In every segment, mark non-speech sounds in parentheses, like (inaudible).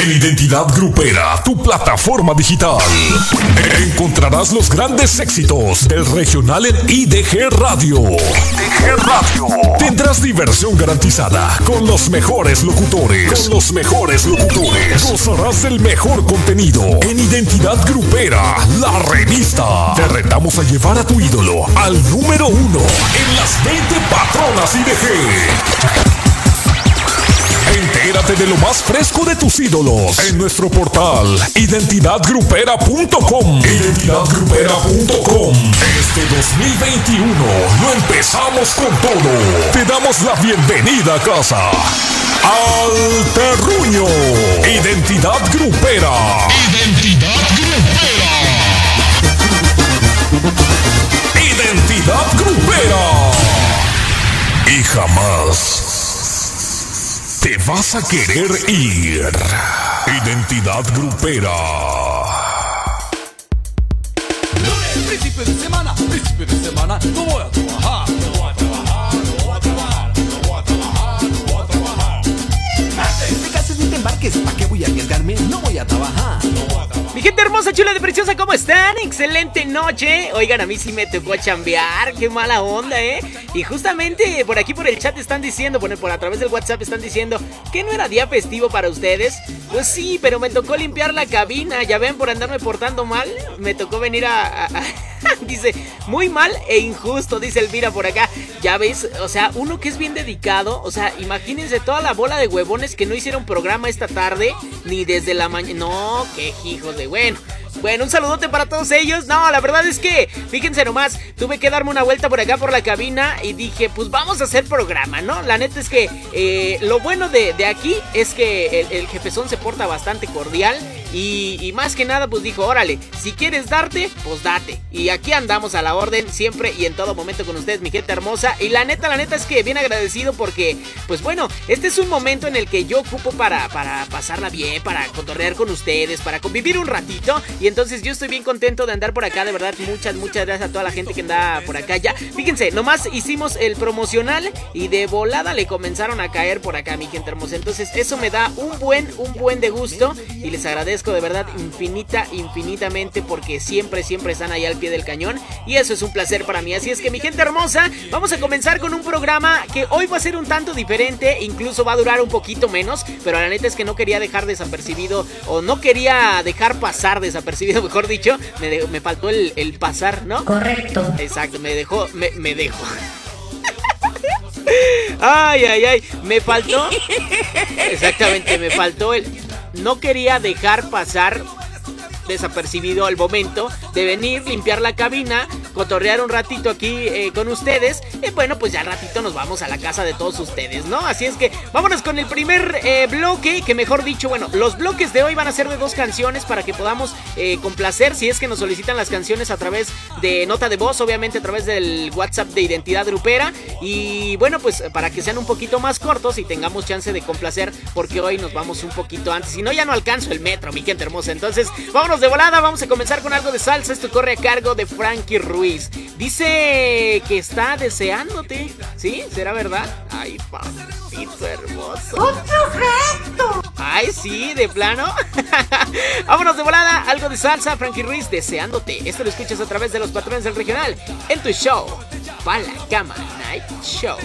En Identidad Grupera, tu plataforma digital. Encontrarás los grandes éxitos del regional en IDG Radio. IDG Radio. Tendrás diversión garantizada con los mejores locutores. Con los mejores locutores. Gozarás del mejor contenido en Identidad Grupera, la revista. Te retamos a llevar a tu ídolo al número uno en las 20 patronas IDG. Entérate de lo más fresco de tus ídolos en nuestro portal identidadgrupera.com. Identidadgrupera.com. Este 2021 lo empezamos con todo. Te damos la bienvenida a casa. Al Terruño. Identidad Grupera. Identidad Grupera. Identidad Grupera. Y jamás te vas a querer ir. Identidad grupera. Lunes, principio de semana, principio de semana, no voy a trabajar, no voy a trabajar, no voy a trabajar, no voy a trabajar, no voy a trabajar. Martes, embarques, ¿para qué voy a arriesgarme? No voy a trabajar. Mi gente hermosa, chula de preciosa, ¿cómo están? Excelente noche. Oigan, a mí sí me tocó chambear, qué mala onda, ¿eh? Y justamente por aquí por el chat están diciendo, bueno, por a través del WhatsApp están diciendo que no era día festivo para ustedes. Pues sí, pero me tocó limpiar la cabina, ya ven, por andarme portando mal, me tocó venir a... (laughs) dice, muy mal e injusto, dice Elvira por acá. Ya ves, o sea, uno que es bien dedicado, o sea, imagínense toda la bola de huevones que no hicieron programa esta tarde, ni desde la mañana. No, qué hijos de bueno. Bueno, un saludote para todos ellos. No, la verdad es que, fíjense nomás, tuve que darme una vuelta por acá por la cabina y dije, pues vamos a hacer programa, ¿no? La neta es que eh, lo bueno de, de aquí es que el, el jefezón se porta bastante cordial y, y más que nada, pues dijo, órale, si quieres darte, pues date. Y aquí andamos a la orden siempre y en todo momento con ustedes, mi gente hermosa. Y la neta, la neta es que bien agradecido porque, pues bueno, este es un momento en el que yo ocupo para, para pasarla bien, para cotorrear con ustedes, para convivir un ratito. Y entonces yo estoy bien contento de andar por acá, de verdad, muchas, muchas gracias a toda la gente que anda por acá ya. Fíjense, nomás hicimos el promocional y de volada le comenzaron a caer por acá, mi gente hermosa. Entonces eso me da un buen, un buen de gusto y les agradezco de verdad infinita, infinitamente porque siempre, siempre están ahí al pie del cañón y eso es un placer para mí. Así es que mi gente hermosa, vamos a comenzar con un programa que hoy va a ser un tanto diferente, incluso va a durar un poquito menos, pero la neta es que no quería dejar desapercibido o no quería dejar pasar desapercibido, (laughs) mejor dicho, me, de- me faltó el, el pasar, ¿no? Correcto. Exacto, me dejó, me, me dejó. (laughs) Ay, ay, ay, me faltó. (laughs) Exactamente, me faltó el. No quería dejar pasar desapercibido al momento de venir, limpiar la cabina, cotorrear un ratito aquí eh, con ustedes. Y bueno, pues ya al ratito nos vamos a la casa de todos ustedes, ¿no? Así es que vámonos con el primer eh, bloque, que mejor dicho, bueno, los bloques de hoy van a ser de dos canciones para que podamos eh, complacer si es que nos solicitan las canciones a través de nota de voz, obviamente a través del WhatsApp de Identidad Grupera. Y bueno, pues para que sean un poquito más cortos y tengamos chance de complacer, porque hoy nos vamos un poquito antes. Si no, ya no alcanzo el metro, mi gente hermosa. Entonces, vámonos de volada, vamos a comenzar con algo de salsa. Esto corre a cargo de Frankie Ruiz. Dice que está deseándote. ¿Sí? ¿Será verdad? Ay, papito hermoso. Ay, sí, de plano. (laughs) Vámonos de volada, algo de salsa, Frankie Ruiz, deseándote. Esto lo escuchas a través de los patrones del regional en tu show. Pa' la cama, Night Show.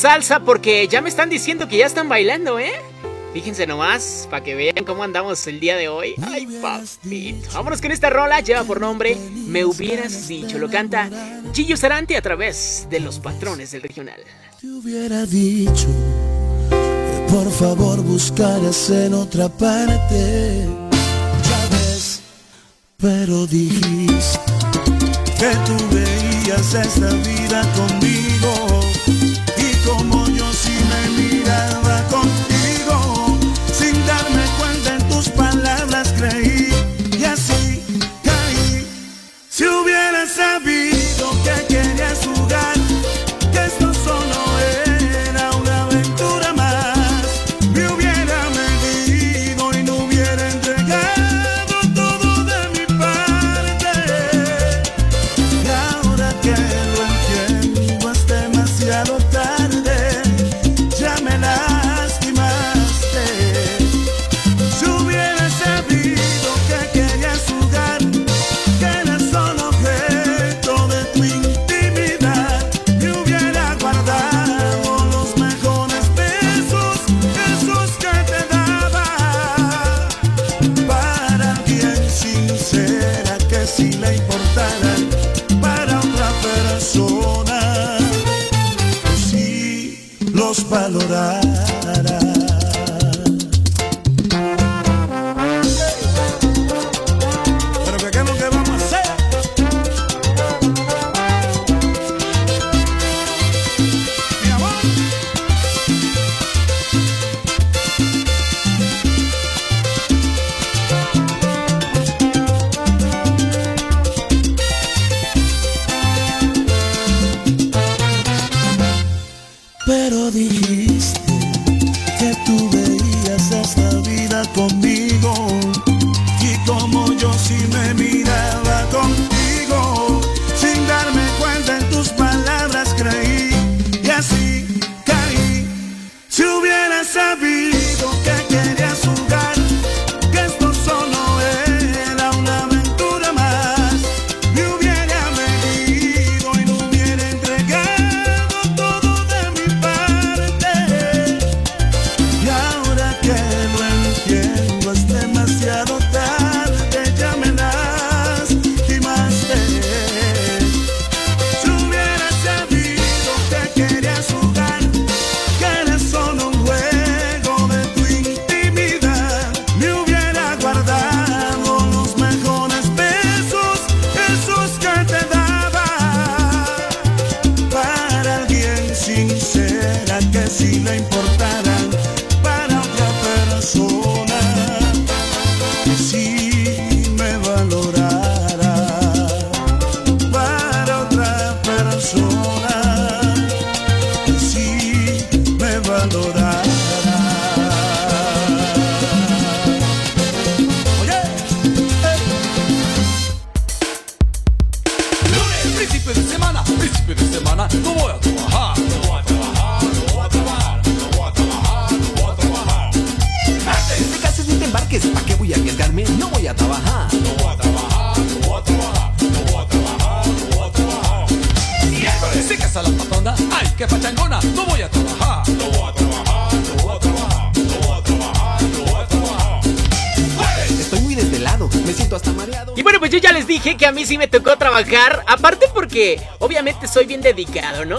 Salsa porque ya me están diciendo que ya están bailando, ¿eh? Fíjense nomás, para que vean cómo andamos el día de hoy. Ay, papito. Vámonos con esta rola, lleva por nombre Me hubieras dicho. Lo canta Gillo Sarante a través de los patrones del regional. Te hubiera dicho que por favor buscaras en otra parte. Ya ves, pero dijiste que tú veías esta vida conmigo.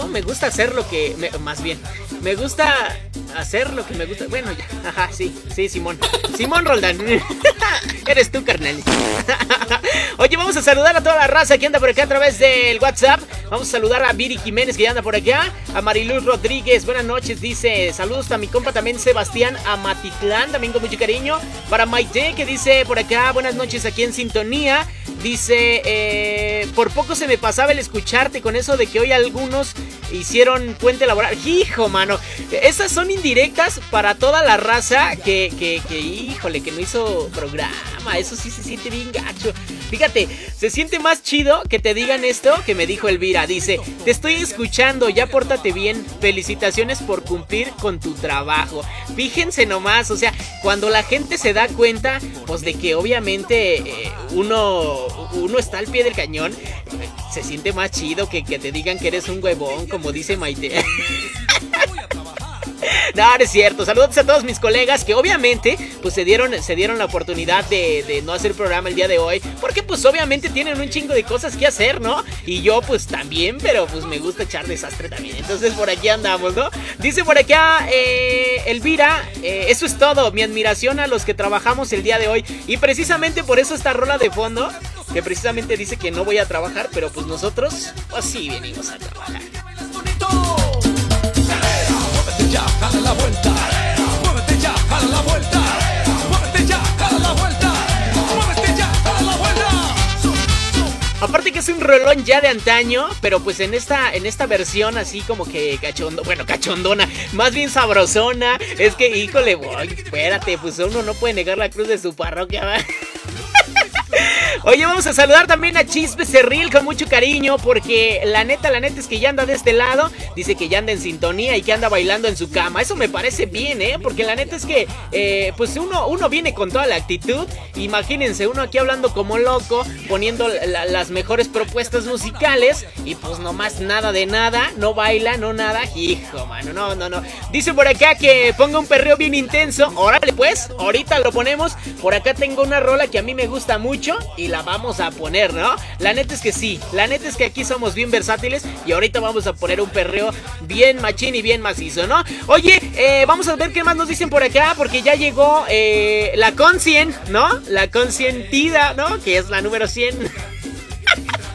Me gusta hacer lo que... me- más bien, me gusta hacer lo que me gusta. Bueno, ya. (laughs) Ajá, sí, sí, Simón. Simón Roldán. (laughs) Eres tú, carnal. (laughs) Oye, vamos a saludar a toda la raza que anda por acá a través del WhatsApp. Vamos a saludar a Viri Jiménez que ya anda por acá. A Mariluz Rodríguez, buenas noches. Dice, saludos a mi compa también Sebastián Amatitlán, también con mucho cariño. Para Maite que dice por acá, buenas noches aquí en sintonía. Dice, eh, por poco se me pasaba el escucharte con eso de que hoy algunos hicieron puente laboral. Hijo, mano. Esas son indirectas para toda la raza que, que, híjole, que no hizo programa. Eso sí se siente bien gacho. Fíjate, se siente más chido que te digan esto que me dijo Elvira. Dice, te estoy escuchando, ya pórtate bien. Felicitaciones por cumplir con tu trabajo. Fíjense nomás, o sea, cuando la gente se da cuenta, pues de que obviamente eh, uno, uno está al pie del cañón. Se siente más chido que, que te digan que eres un huevón, como dice Maite. (laughs) (laughs) No, no es cierto. Saludos a todos mis colegas que obviamente pues se dieron, se dieron la oportunidad de, no hacer programa el día de hoy. Porque pues obviamente tienen un chingo de cosas que hacer, ¿no? Y yo pues también, pero pues me gusta echar desastre también. Entonces por aquí andamos, ¿no? Dice por acá eh, Elvira, eh, eso es todo. Mi admiración a los que trabajamos el día de hoy. Y precisamente por eso esta rola de fondo, que precisamente dice que no voy a trabajar, pero pues nosotros, pues sí venimos a trabajar. Ya, la vuelta. Aparte que es un rolón ya de antaño, pero pues en esta, en esta versión así como que cachondo, bueno, cachondona, más bien sabrosona. Es que, híjole, boy, espérate, pues uno no puede negar la cruz de su parroquia. Oye, vamos a saludar también a Chispe Cerril con mucho cariño porque la neta, la neta es que ya anda de este lado, dice que ya anda en sintonía y que anda bailando en su cama. Eso me parece bien, ¿eh? Porque la neta es que, eh, pues uno, uno viene con toda la actitud. Imagínense, uno aquí hablando como loco, poniendo la, las mejores propuestas musicales y pues nomás nada de nada, no baila, no nada. Hijo, mano, no, no, no. Dice por acá que ponga un perreo bien intenso. Órale, pues, ahorita lo ponemos. Por acá tengo una rola que a mí me gusta mucho y la vamos a poner, ¿no? La neta es que sí, la neta es que aquí somos bien versátiles y ahorita vamos a poner un perreo bien machín y bien macizo, ¿no? Oye, eh, vamos a ver qué más nos dicen por acá porque ya llegó eh, la Concien, ¿no? La Conscientida, ¿no? Que es la número 100. (laughs)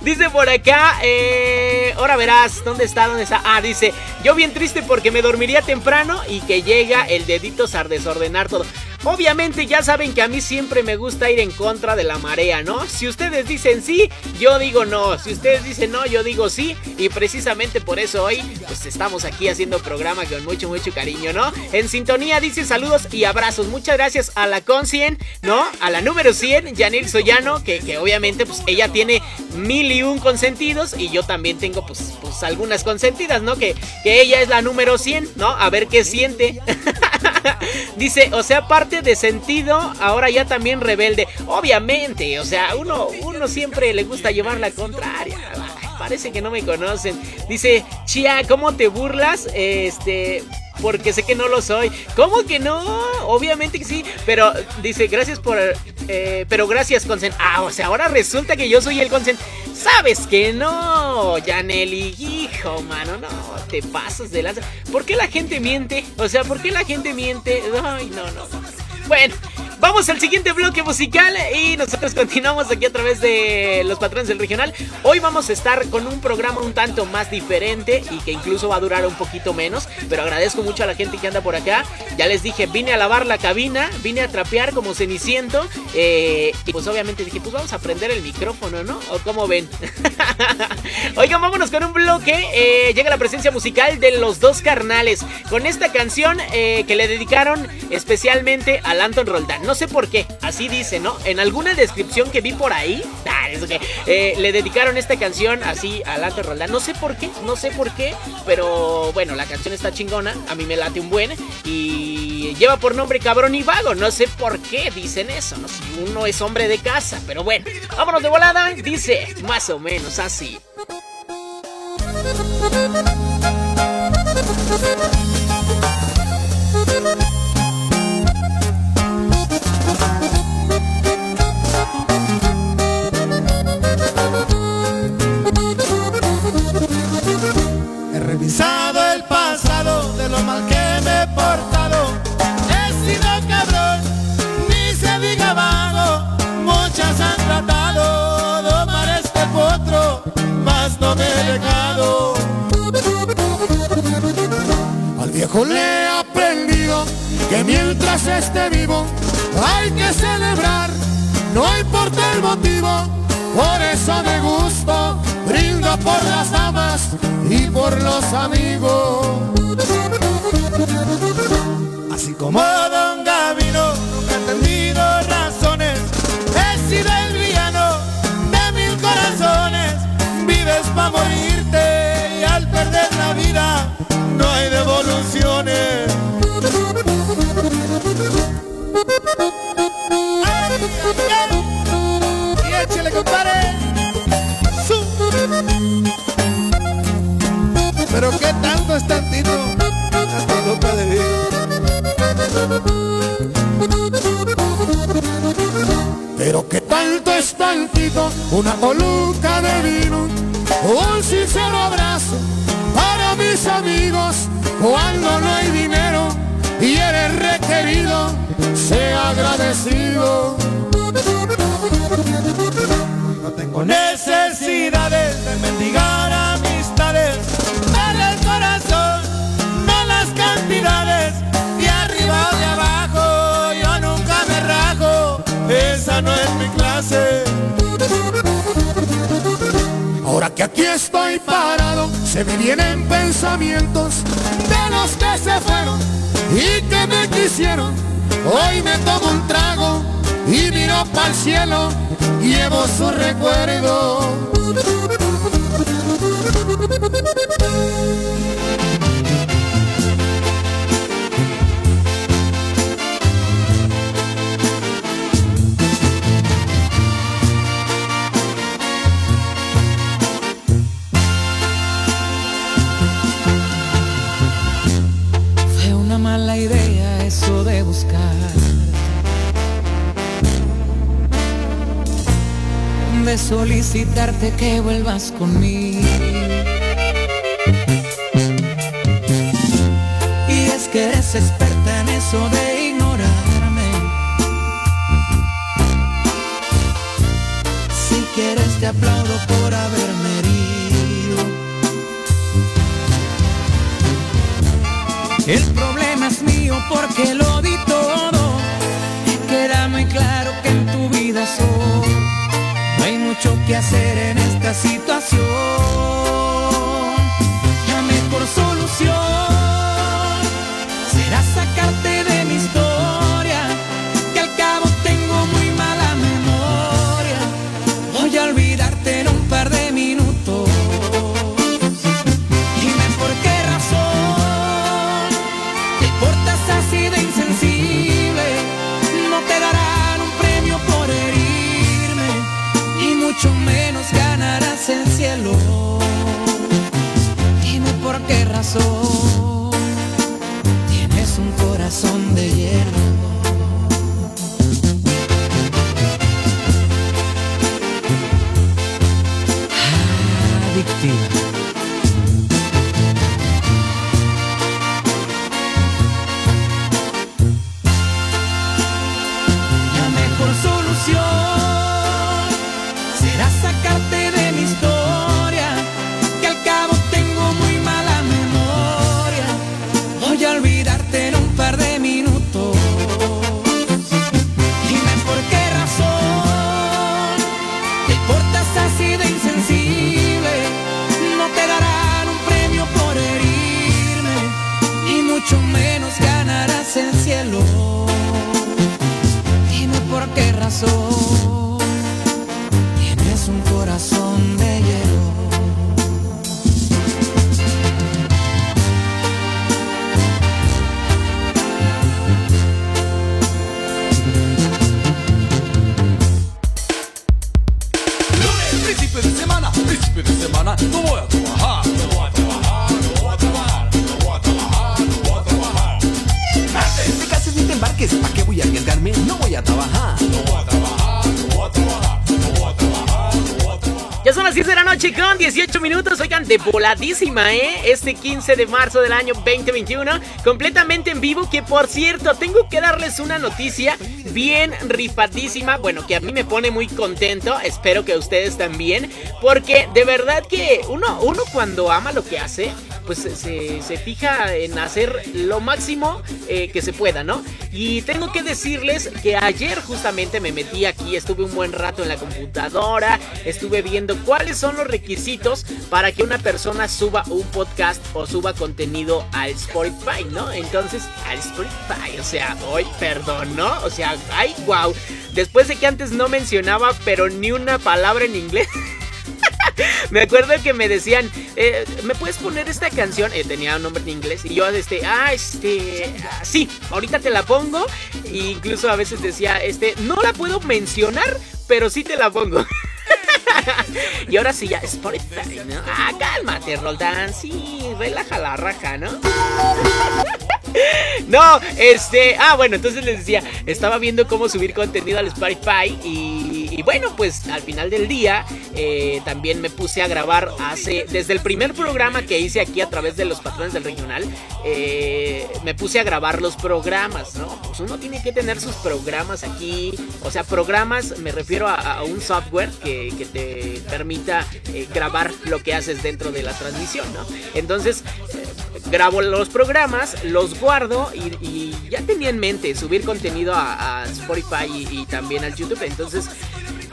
Dice por acá, eh, ahora verás, ¿dónde está? ¿Dónde está? Ah, dice, yo bien triste porque me dormiría temprano y que llega el dedito a desordenar todo. Obviamente ya saben que a mí siempre me gusta ir en contra de la marea, ¿no? Si ustedes dicen sí, yo digo no. Si ustedes dicen no, yo digo sí. Y precisamente por eso hoy, pues estamos aquí haciendo programa con mucho, mucho cariño, ¿no? En sintonía dice saludos y abrazos. Muchas gracias a la Concien, ¿no? A la número 100, Yanil Soyano, que, que obviamente pues ella tiene mil y un consentidos y yo también tengo pues, pues algunas consentidas, ¿no? Que, que ella es la número 100, ¿no? A ver qué siente. (laughs) Dice, o sea, parte de sentido, ahora ya también rebelde. Obviamente, o sea, uno, uno siempre le gusta llevar la contraria. Parece que no me conocen. Dice, Chia, ¿cómo te burlas? Este, porque sé que no lo soy. ¿Cómo que no? Obviamente que sí. Pero dice, gracias por... Eh, pero gracias, Consen. Ah, o sea, ahora resulta que yo soy el Consen. ¿Sabes que no? Janely, hijo, mano, no, te pasas de lanza. ¿Por qué la gente miente? O sea, ¿por qué la gente miente? Ay, no, no. Bueno, vamos al siguiente bloque musical y nosotros (laughs) continuamos aquí a través de los patrones del regional. Hoy vamos a estar con un programa un tanto más diferente y que incluso va a durar un poquito menos, pero agradezco mucho a la gente que anda por acá. Ya les dije, vine a lavar la cabina, vine a trapear como ceniciento eh, y pues obviamente dije, pues vamos a prender el micrófono, ¿no? ¿O cómo ven? (laughs) Oigan, vámonos con un bloque. Eh, llega la presencia musical de los dos carnales con esta canción eh, que le dedicaron especialmente al Anton Roldán. Sé por qué, así dice, ¿no? En alguna descripción que vi por ahí, (laughs) ah, eh, le dedicaron esta canción así al Anton Roldán. No sé por qué, no sé por qué, pero bueno, la canción está chingona, a mí me late un buen y lleva por nombre Cabrón y Vago. No sé por qué dicen eso, ¿no? Si uno es hombre de casa, pero bueno, vámonos de volada, dice más o menos así. Le he aprendido que mientras esté vivo hay que celebrar, no importa el motivo. Por eso me gusto, brindo por las damas y por los amigos. Así como Don Gavino nunca he tenido razones, he sido el villano de mil corazones. Vives para morirte soluciones. Pero qué tanto es tantito, tantito para de Pero qué tanto es tantito, una coluca de vino, un sincero abrazo para mis amigos cuando no hay dinero y eres requerido, sea agradecido. No tengo necesidades de mendigar amistades, dale el corazón, no las cantidades, de arriba o de abajo, yo nunca me rajo, esa no es mi clase. Ahora que aquí estoy parado, se me vienen pensamientos los que se fueron y que me quisieron. Hoy me tomo un trago y miro para el cielo, llevo su recuerdo. Solicitarte que vuelvas conmigo. Y es que eres experta en eso de ignorarme. Si quieres te aplaudo por haberme herido. El problema es mío porque mucho que hacer en esta situación. Qué de voladísima, ¿eh? Este 15 de marzo del año 2021. Completamente en vivo. Que por cierto, tengo que darles una noticia bien rifadísima. Bueno, que a mí me pone muy contento. Espero que ustedes también. Porque de verdad que uno, uno cuando ama lo que hace, pues se, se fija en hacer lo máximo eh, que se pueda, ¿no? Y tengo que decirles que ayer justamente me metí aquí, estuve un buen rato en la computadora, estuve viendo cuáles son los requisitos para que una persona suba un podcast o suba contenido al Spotify, ¿no? Entonces, al Spotify, o sea, hoy, perdón, ¿no? O sea, ay, wow. Después de que antes no mencionaba, pero ni una palabra en inglés. (laughs) Me acuerdo que me decían, eh, ¿me puedes poner esta canción? Eh, tenía un nombre en inglés. Y yo, este, ah, este, ah, sí, ahorita te la pongo. E incluso a veces decía, este, no la puedo mencionar, pero sí te la pongo. (laughs) y ahora sí, ya, Spotify, ¿no? Ah, cálmate, Roldán, sí, relaja la raja, ¿no? (laughs) No, este. Ah, bueno, entonces les decía, estaba viendo cómo subir contenido al Spotify y, y bueno, pues al final del día eh, también me puse a grabar hace, desde el primer programa que hice aquí a través de los patrones del regional, eh, me puse a grabar los programas, ¿no? Pues uno tiene que tener sus programas aquí, o sea, programas, me refiero a, un software que, te permita eh, grabar lo que haces dentro de la transmisión, ¿no? Entonces, grabo los programas, los guardo y, ya tenía en mente subir contenido a, Spotify y, también al YouTube. Entonces,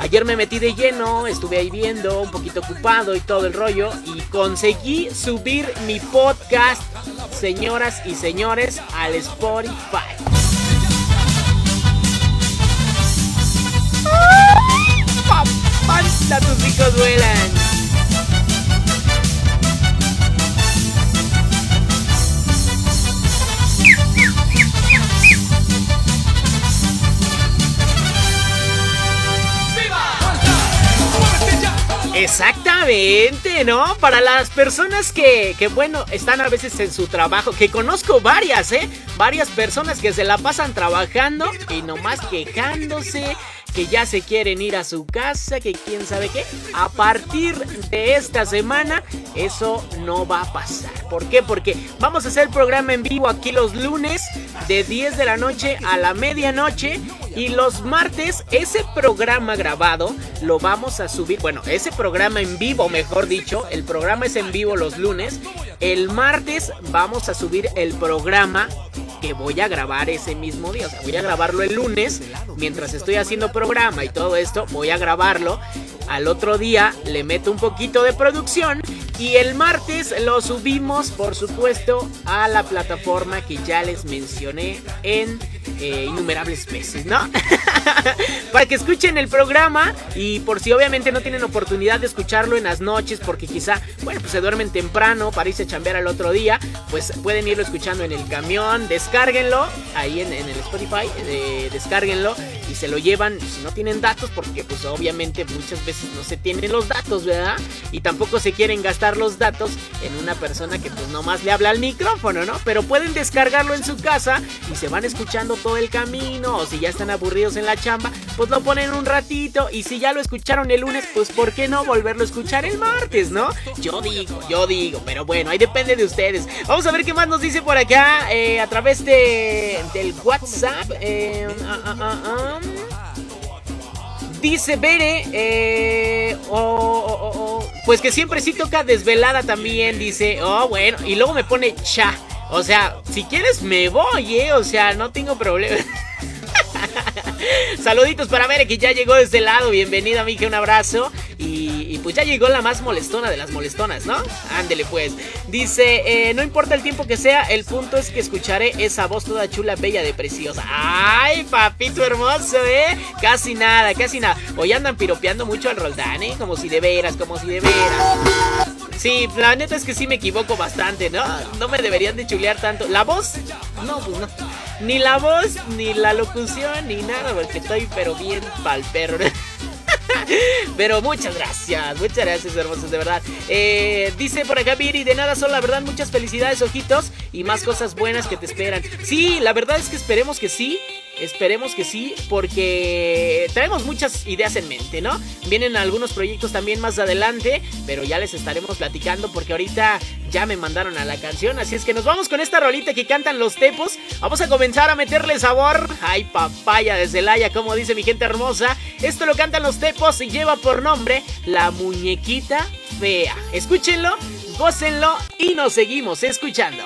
ayer me metí de lleno, estuve ahí viendo, un poquito ocupado y todo el rollo. Y conseguí subir mi podcast, señoras y señores, al Spotify. Tus! Exactamente, ¿no? Para las personas que, que, bueno, están a veces en su trabajo, que conozco varias, ¿eh? Varias personas que se la pasan trabajando y nomás quejándose, que ya se quieren ir a su casa, que quién sabe qué. A partir de esta semana, eso no va a pasar. ¿Por qué? Porque vamos a hacer el programa en vivo aquí los lunes de 10 de la noche a la medianoche. Y los martes, ese programa grabado lo vamos a subir. Bueno, ese programa en vivo, mejor dicho. El programa es en vivo los lunes. El martes vamos a subir el programa que voy a grabar ese mismo día. O sea, voy a grabarlo el lunes mientras estoy haciendo programa y todo esto. Voy a grabarlo. Al otro día le meto un poquito de producción y el martes lo subimos, por supuesto, a la plataforma que ya les mencioné en eh, innumerables veces, ¿no? (laughs) Para que escuchen el programa y por si obviamente no tienen oportunidad de escucharlo en las noches porque quizá, bueno, pues se duermen temprano para irse a chambear al otro día, pues pueden irlo escuchando en el camión, descárguenlo ahí en, el Spotify, eh, descárguenlo y se lo llevan si no tienen datos porque pues obviamente muchas veces no se tienen los datos, ¿verdad? Y tampoco se quieren gastar los datos en una persona que pues nomás le habla al micrófono, ¿no? Pero pueden descargarlo en su casa y se van escuchando todo el camino o si ya están aburridos en la chamba, pues lo ponen un ratito y si ya lo escucharon el lunes, pues ¿por qué no volverlo a escuchar el martes, no? Yo digo, yo digo, pero bueno, ahí depende de ustedes. Vamos a ver qué más nos dice por acá eh, a través de, del WhatsApp. Eh, ah, ah, ah, dice Bere, eh, pues que siempre sí toca desvelada también, dice, oh bueno, y luego me pone cha. O sea, si quieres me voy, ¿eh? O sea, no tengo problema. (laughs) (laughs) Saluditos para Bere que ya llegó de este lado. Bienvenida, mija, un abrazo. Y, pues ya llegó la más molestona de las molestonas, ¿no? Ándele pues. Dice, eh, no importa el tiempo que sea, el punto es que escucharé esa voz toda chula, bella de preciosa. ¡Ay, papito hermoso, eh! Casi nada, casi nada. Hoy andan piropeando mucho al Roldán, ¿eh? Como si de veras, como si de veras. Sí, la neta es que sí me equivoco bastante, ¿no? No me deberían de chulear tanto. ¿La voz? No, pues no. Ni la voz, ni la locución, ni nada, porque estoy pero bien pa'l perro. (laughs) Pero muchas gracias, muchas gracias, hermosos, de verdad. Eh, dice por acá Viri, de nada son la verdad, muchas felicidades, ojitos, y más cosas buenas que te esperan. Sí, la verdad es que esperemos que sí. Esperemos que sí, porque traemos muchas ideas en mente, ¿no? Vienen algunos proyectos también más adelante, pero ya les estaremos platicando porque ahorita ya me mandaron a la canción, así es que nos vamos con esta rolita que cantan los tepos. Vamos a comenzar a meterle sabor. Ay, papaya desde Laya, como dice mi gente hermosa. Esto lo cantan los tepos y lleva por nombre La Muñequita Fea. Escúchenlo, gócenlo y nos seguimos escuchando.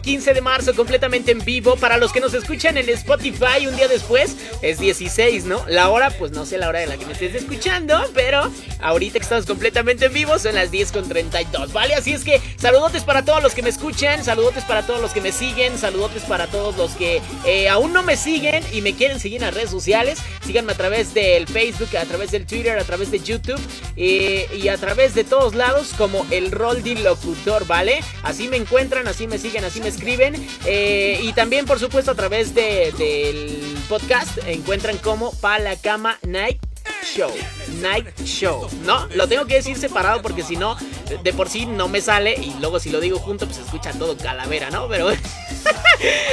Minutos de este 15 de marzo completamente en vivo. Para los que nos escuchan en Spotify un día después es 16, ¿no? La hora, pues no sé la hora de la que me estés escuchando, pero ahorita que estamos completamente en vivo son las 10 con 32, ¿vale? Así es que saludotes para todos los que me escuchan, saludotes para todos los que me siguen, saludotes para todos los que eh, aún no me siguen y me quieren seguir en las redes sociales. Síganme a través del Facebook, a través del Twitter, a través de YouTube eh, y a través de todos lados como el Roldi Locutor, ¿vale? Así me encuentran, así me siguen, así me escriben. eh, y también, por supuesto, a través de- del podcast encuentran como Pa la Cama Night Show. Night Show, ¿no? Lo tengo que decir separado porque si no, de por sí no me sale y luego si lo digo junto, pues escucha todo calavera, ¿no? Pero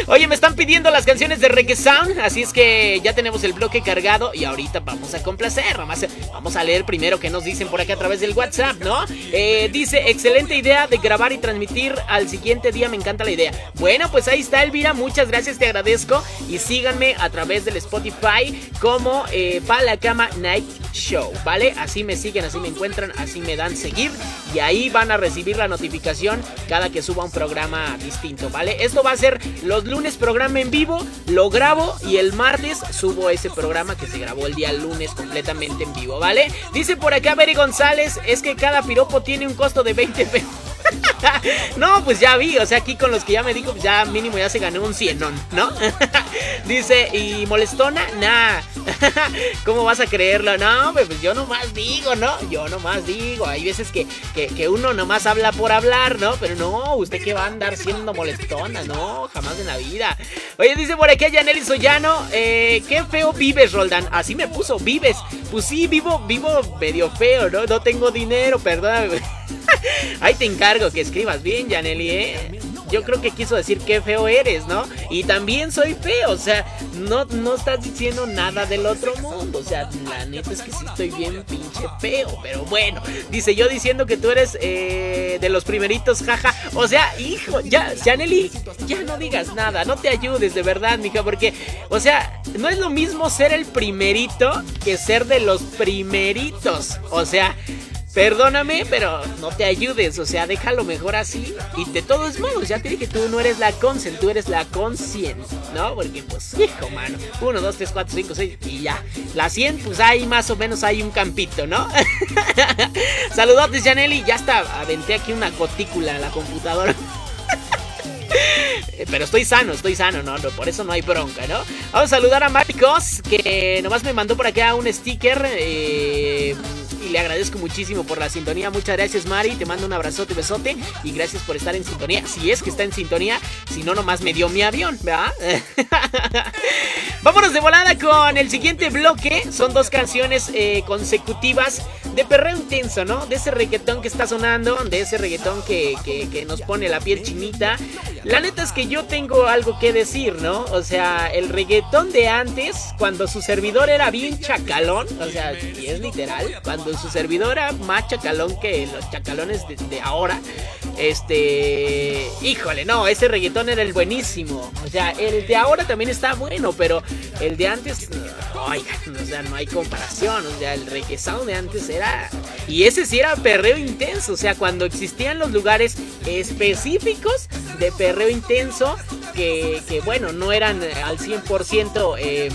Oye, me están pidiendo las canciones de Reggae Sound, así es que ya tenemos el bloque cargado y ahorita vamos a complacer. Nomás vamos a leer primero qué nos dicen por acá a través del WhatsApp, ¿no? Eh, dice, excelente idea de grabar y transmitir al siguiente día, me encanta la idea. Bueno, pues ahí está Elvira, muchas gracias, te agradezco y síganme a través del Spotify como eh, Pa la Cama Night Show, ¿vale? Así me siguen, así me encuentran, así me dan seguir y ahí van a recibir la notificación cada que suba un programa distinto, ¿vale? Esto va a ser los lunes programa en vivo, lo grabo y el martes subo ese programa que se grabó el día lunes completamente en vivo, ¿vale? Dice por acá Beri González, es que cada piropo tiene un costo de 20 pesos. (laughs) no, pues ya vi, o sea, aquí con los que ya me dijo, pues ya mínimo ya se ganó un cienón, ¿no? (laughs) Dice, ¿y molestona? Nah. (laughs) ¿Cómo vas a creerlo? No, pues yo nomás digo, ¿no? Yo nomás digo. Hay veces que, que, que uno nomás habla por hablar, ¿no? Pero no, usted que va a andar siendo molestona, no, jamás en la vida. Oye, dice por aquí Yaneli Soyano, eh, qué feo vives, Roldán. Así me puso, vives. Pues sí, vivo, vivo medio feo, ¿no? No tengo dinero, perdóname. Ahí te encargo que escribas bien, Yaneli, ¿eh? Yo creo que quiso decir qué feo eres, ¿no? Y también soy feo, o sea, no, no estás diciendo nada del otro mundo. O sea, la neta es que sí estoy bien pinche feo, pero bueno. Dice yo diciendo que tú eres eh, de los primeritos, jaja. O sea, hijo, ya, Yaneli, ya no digas nada, no te ayudes, de verdad, mija, porque, o sea, no es lo mismo ser el primerito que ser de los primeritos. O sea, Perdóname, pero no te ayudes, o sea, déjalo mejor así. Y de todos modos, ya te dije tú no eres la consent, tú eres la conscient, ¿no? Porque, pues, hijo, mano. 1, 2, 3, 4, 5, 6 y ya. La 100, pues ahí más o menos hay un campito, ¿no? (laughs) Saludotes, Janelli. Ya está, aventé aquí una gotícula a la computadora. (laughs) Pero estoy sano, estoy sano, ¿no? No, Por eso no hay bronca, ¿no? Vamos a saludar a Marcos, que nomás me mandó por acá un sticker. eh, y le agradezco muchísimo por la sintonía. Muchas gracias, Mari. Te mando un abrazote, besote. Y gracias por estar en sintonía. Si es que está en sintonía, si no, nomás me dio mi avión, ¿verdad? (laughs) Vámonos de volada con el siguiente bloque. Son dos canciones eh, consecutivas de perreo intenso, ¿no? De ese reggaetón que está sonando, de ese reggaetón que, que- nos pone la piel chinita. La neta es que yo tengo algo que decir, ¿no? O sea, el reggaetón de antes, cuando su servidor era bien chacalón, o sea, y es literal, cuando su servidor era más chacalón que los chacalones de, ahora, este, híjole, no, ese reggaetón era el buenísimo. O sea, el de ahora también está bueno, pero el de antes, oigan, o sea, no hay comparación. O sea, el reggaetón de antes era. Y ese sí era perreo intenso. O sea, cuando existían los lugares específicos de perreo intenso, que, que bueno, no eran al 100%. Eh,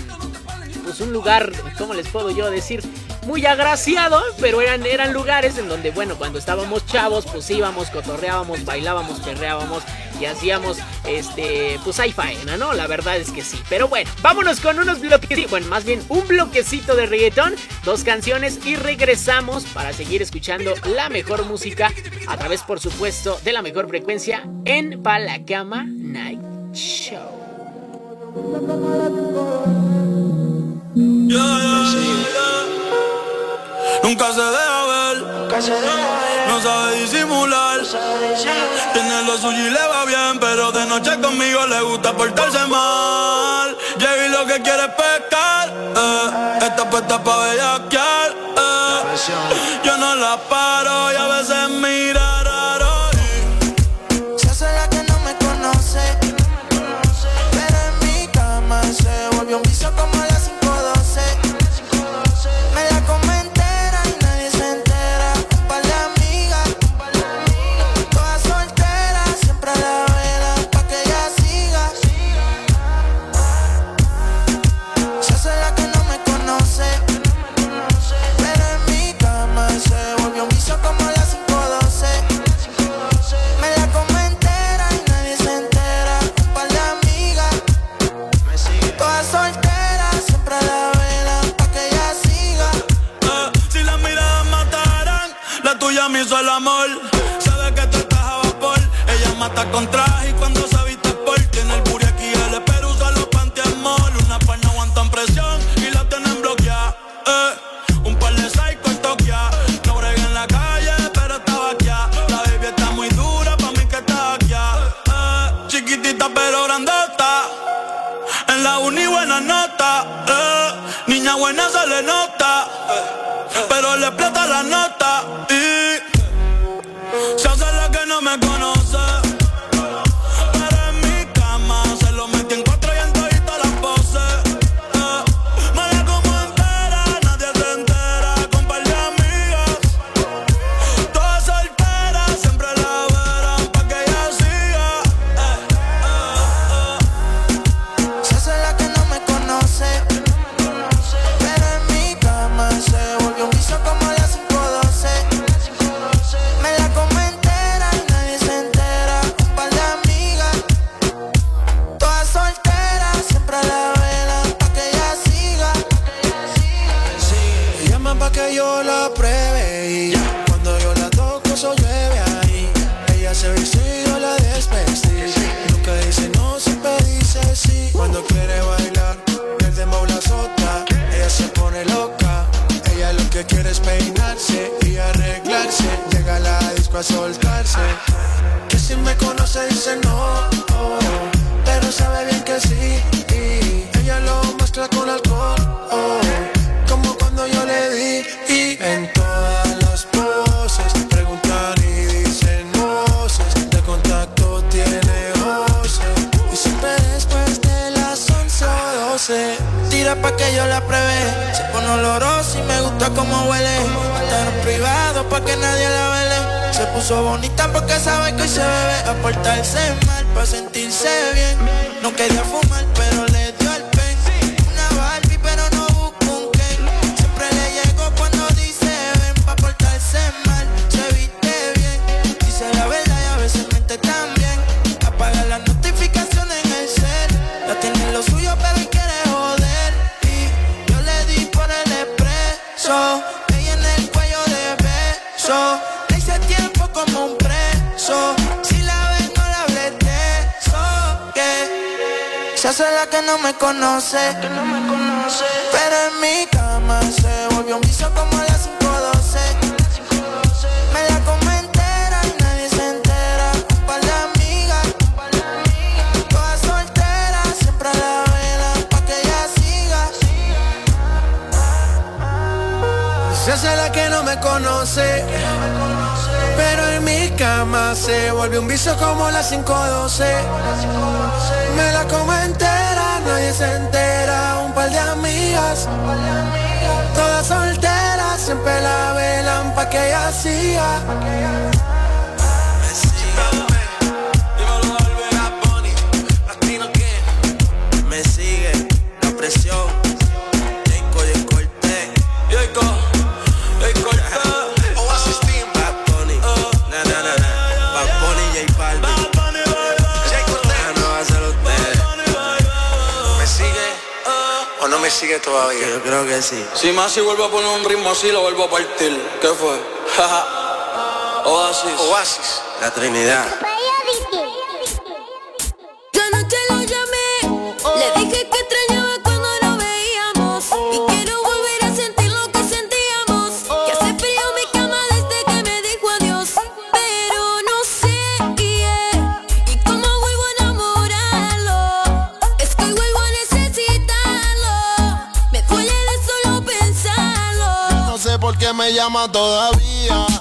pues un lugar, ¿cómo les puedo yo decir? Muy agraciado, pero eran, eran lugares en donde, bueno, cuando estábamos chavos, pues íbamos, cotorreábamos, bailábamos, perreábamos y hacíamos, este, pues hay faena, ¿no? La verdad es que sí. Pero bueno, vámonos con unos bloquecitos, bueno, más bien un bloquecito de reggaetón, dos canciones y regresamos para seguir escuchando la mejor música a través, por supuesto, de la mejor frecuencia en Palacama Night Show. Nunca se deja ver, no sabe disimular. Tiene lo suyo y le va bien, pero de noche conmigo le gusta portarse mal. Llegué lo que quiere es pescar, eh. está puesta pa' bellaquear. Eh. Yo no la paro y a veces mira. si vuelvo a poner un ritmo así, lo vuelvo a partir. ¿Qué fue? (laughs) Oasis. Oasis. La Trinidad. Llama todavía.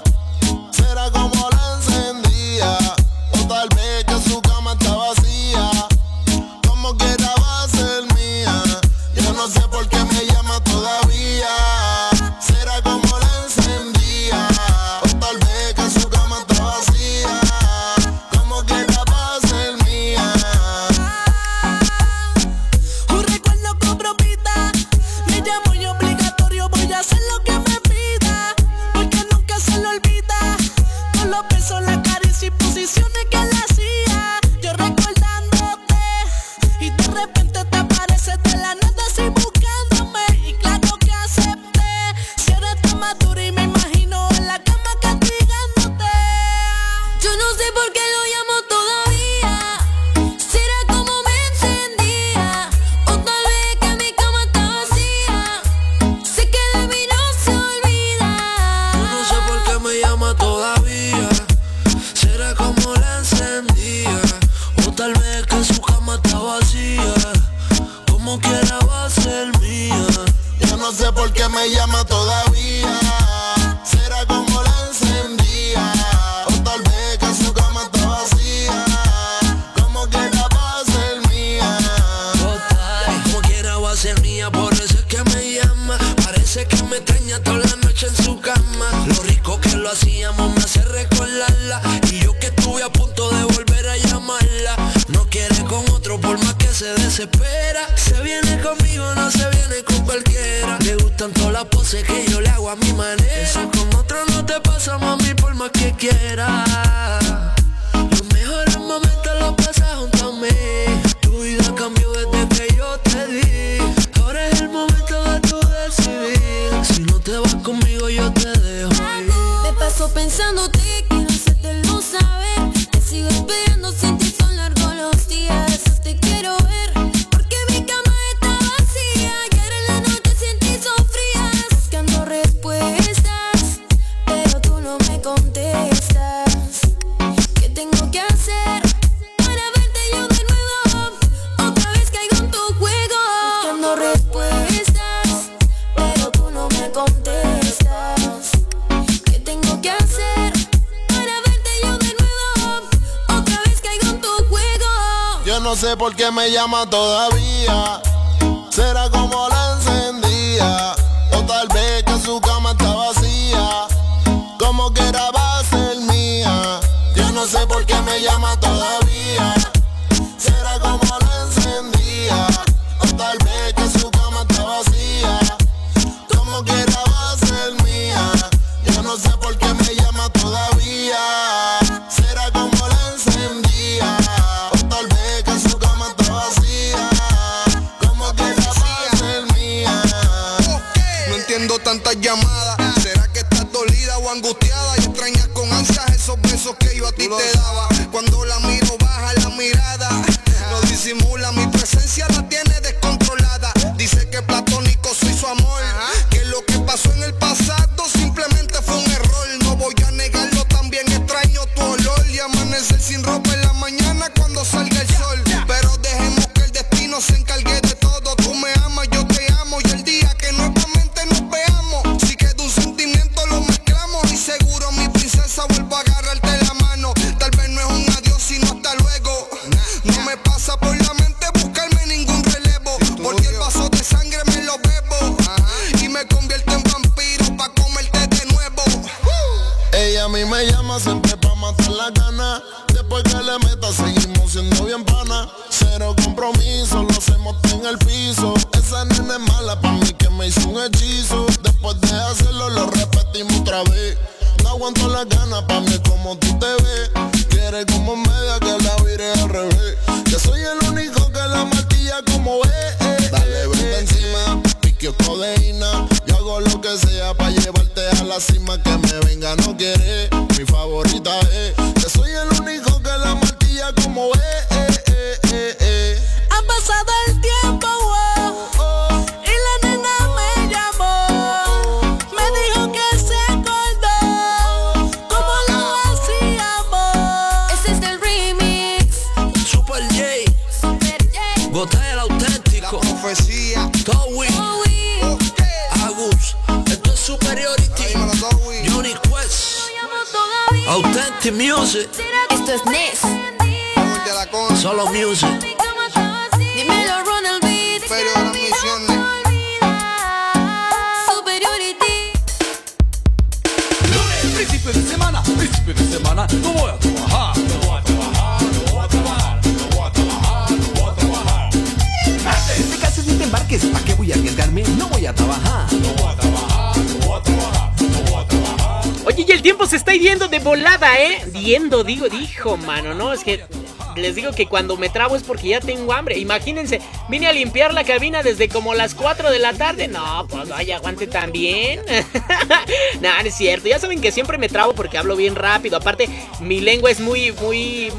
Que cuando me trabo es porque ya tengo hambre. Imagínense, vine a limpiar la cabina desde como las 4 de la tarde. No, pues vaya, aguante también. (laughs) no, no es cierto. Ya saben que siempre me trabo porque hablo bien rápido. Aparte, mi lengua es muy, muy.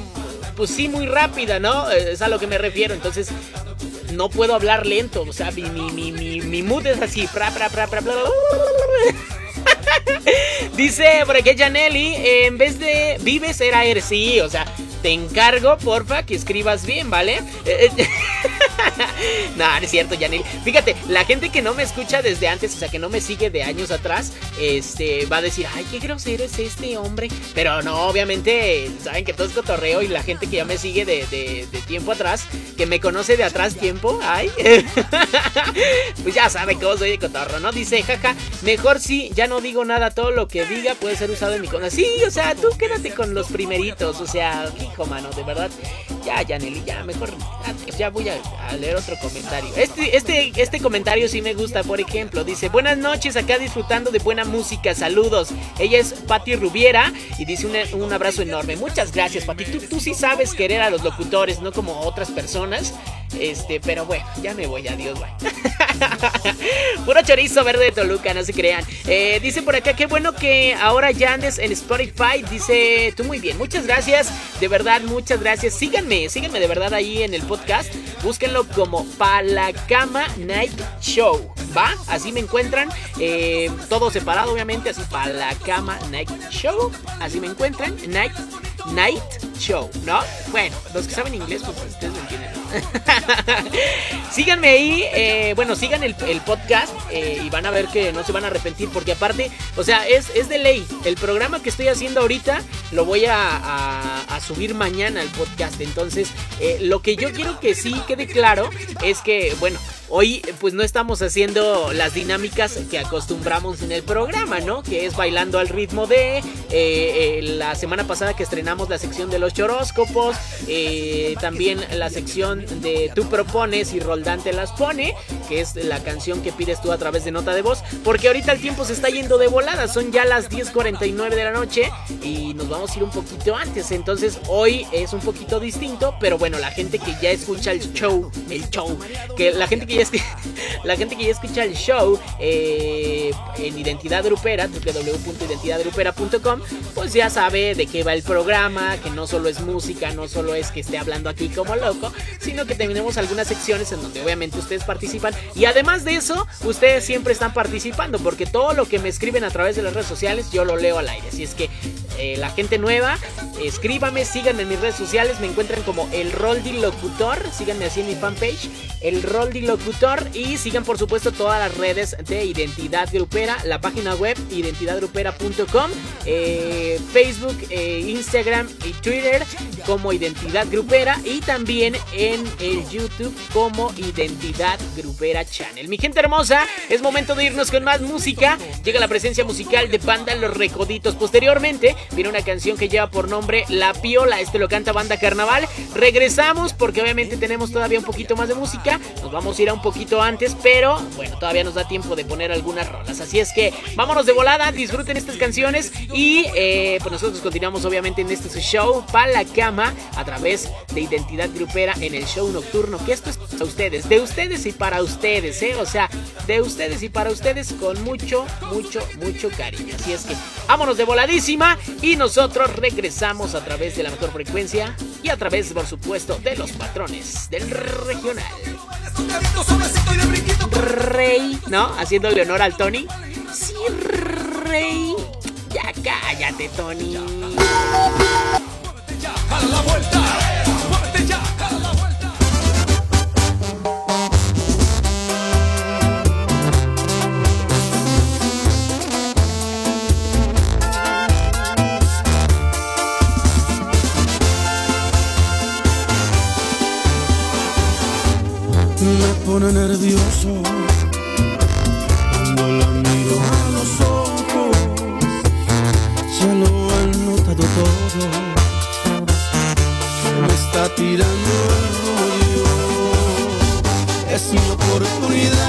Pues sí, muy rápida, ¿no? Es a lo que me refiero. Entonces, no puedo hablar lento. O sea, mi, mi, mi, mi, mood es así. Dice por aquí Janelli, eh, en vez de vives era eres. Sí, o sea, te encargo, porfa, que escribas bien, ¿vale? Eh, eh, (laughs) no, no es cierto, Janelli. Fíjate, la gente que no me escucha desde antes, o sea, que no me sigue de años atrás, este, va a decir, ay, qué grosero es este hombre. Pero no, obviamente, saben que todo es cotorreo y la gente que ya me sigue de, de- de tiempo atrás, que me conoce de atrás tiempo, ay, (laughs) pues ya sabe cómo soy de cotorro, ¿no? Dice, jaja, mejor sí, ya no digo nada, todo lo que diga puede ser usado en mi contra. Sí, o sea, tú quédate con los primeritos, o sea, hijo, mano, de verdad. Ya, Yaneli, ya, mejor, ya voy a, leer otro comentario. Este, este, este comentario sí me gusta, por ejemplo, dice, buenas noches, acá disfrutando de buena música, saludos. Ella es Patti Rubiera y dice un, un abrazo enorme. Muchas gracias, Patti. Tú, tú sí sabes querer a los locutores, no como otras personas. Este, pero bueno, ya me voy, adiós, bye. (laughs) Puro chorizo verde de Toluca, no se crean. Eh, dice por acá, qué bueno que ahora ya andes en Spotify. Dice, tú muy bien, muchas gracias. De verdad, muchas gracias. Síganme, síganme de verdad ahí en el podcast. Búsquenlo como Palacama Night Show. ¿Va? Así me encuentran. eh, todo separado, obviamente. Así, Palacama Night Show. Así me encuentran. Night, Night Show, ¿no? Bueno, los que saben inglés, pues ustedes me entienden. ¿no? (laughs) Síganme ahí, eh, bueno, sigan el, podcast eh, y van a ver que no se van a arrepentir porque aparte, o sea, es, es de ley. El programa que estoy haciendo ahorita lo voy a, a- subir mañana al podcast. Entonces, eh, lo que yo quiero que sí quede claro es que, bueno, Hoy pues no estamos haciendo las dinámicas que acostumbramos en el programa, ¿no? Que es bailando al ritmo de la semana pasada que estrenamos la sección de los choróscopos, eh, también la sección de tú propones y Roldán te las pone, que es la canción que pides tú a través de nota de voz, porque ahorita el tiempo se está yendo de volada, son ya las 10.49 de la noche y nos vamos a ir un poquito antes, entonces hoy es un poquito distinto, pero bueno, la gente que ya escucha el show, el show, que la gente que ya, (laughs) la gente que ya escucha el show eh, en Identidad Grupera, www.identidadgrupera.com, pues ya sabe de qué va el programa, que no solo es música, no solo es que esté hablando aquí como loco, sino que tenemos algunas secciones en donde obviamente ustedes participan. Y además de eso, ustedes siempre están participando porque todo lo que me escriben a través de las redes sociales yo lo leo al aire, así es que eh, la gente nueva, escríbame, síganme en mis redes sociales, me encuentran como el Roldi Locutor, síganme así en mi fanpage, el Roldi Locutor y sigan por supuesto todas las redes de Identidad Grupera, la página web identidadgrupera.com, eh, Facebook, eh, Instagram y Twitter como Identidad Grupera y también en el YouTube como Identidad Grupera Channel. Mi gente hermosa, es momento de irnos con más música. Llega la presencia musical de Banda Los Recoditos. Posteriormente viene una canción que lleva por nombre La Piola. Este lo canta Banda Carnaval. Regresamos porque obviamente tenemos todavía un poquito más de música. Nos vamos a ir a un poquito antes, pero bueno, todavía nos da tiempo de poner algunas rolas. Así es que vámonos de volada, disfruten estas canciones y eh, pues nosotros continuamos obviamente en este show para la cama a través de Identidad Grupera en el show nocturno. Que esto es para ustedes, de ustedes y para ustedes, ¿eh? O sea, de ustedes y para ustedes con mucho, mucho, mucho cariño. Así es que vámonos de voladísima y nosotros regresamos a través de la mejor frecuencia y a través, por supuesto, de los patrones del regional. Rey, ¿no? Haciéndole honor al Tony. Sí, Rey. Ya cállate, Tony. Jala la vuelta, pone nervioso cuando la miro a los ojos. Ya lo han notado todo. Se me está tirando el rollo. Es mi oportunidad.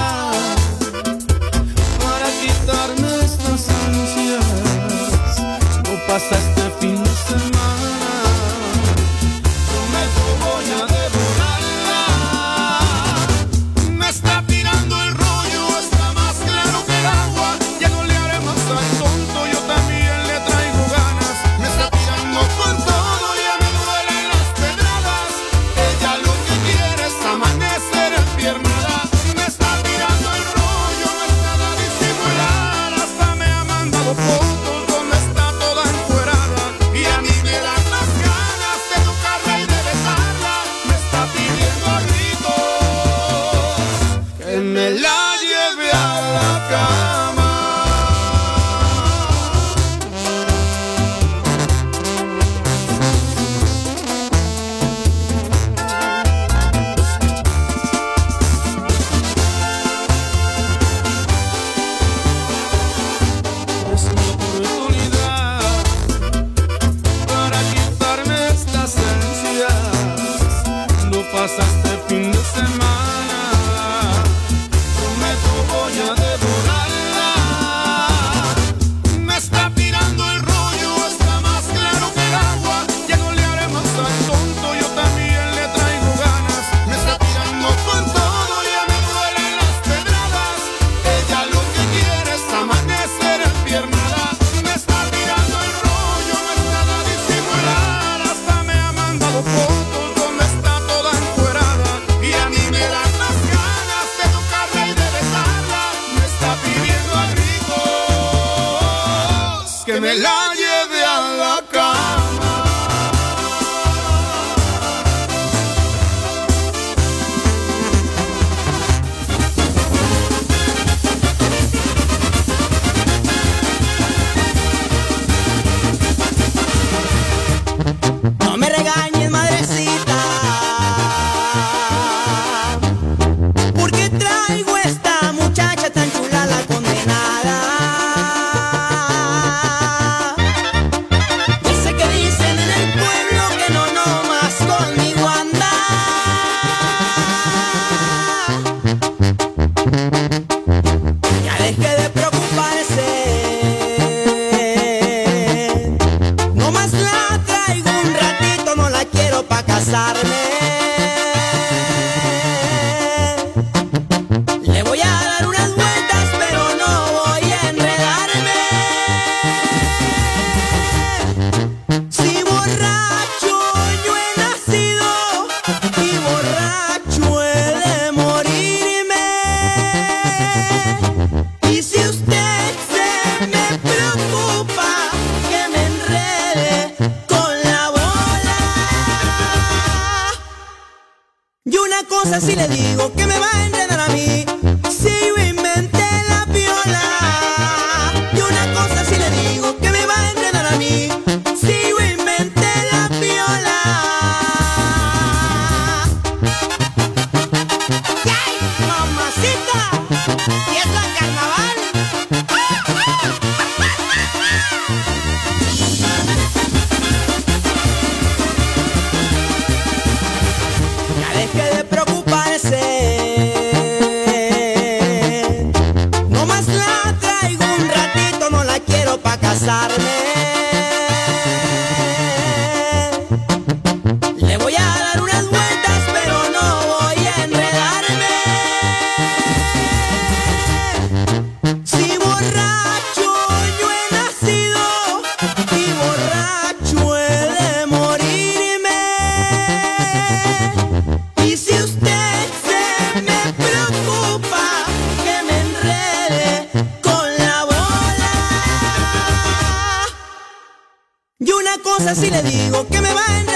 digo que me van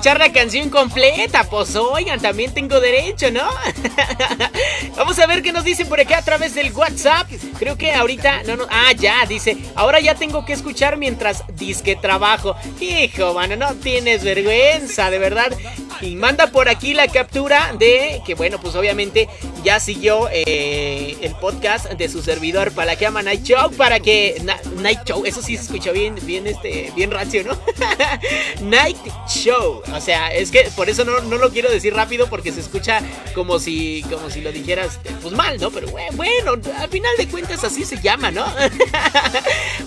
escuchar la canción completa. Pues oigan, también tengo derecho, ¿no? (laughs) Vamos a ver qué nos dicen por acá a través del WhatsApp. Creo que ahorita. No, no. Ah, ya, dice. Ahora ya tengo que escuchar mientras disque trabajo. Hijo, mano, no tienes vergüenza, de verdad. Y manda por aquí la captura de que, bueno, pues obviamente ya siguió eh, el podcast de su servidor para que ama Night Show. Para que. Night Show, eso sí se escuchó bien, bien, este, bien rancio, ¿no? (laughs) Night Show. O sea, es que por eso no, no lo quiero decir rápido porque se escucha como si, como si lo dijeras pues mal, ¿no? Pero bue- bueno, al final de cuentas así se llama, ¿no? (laughs)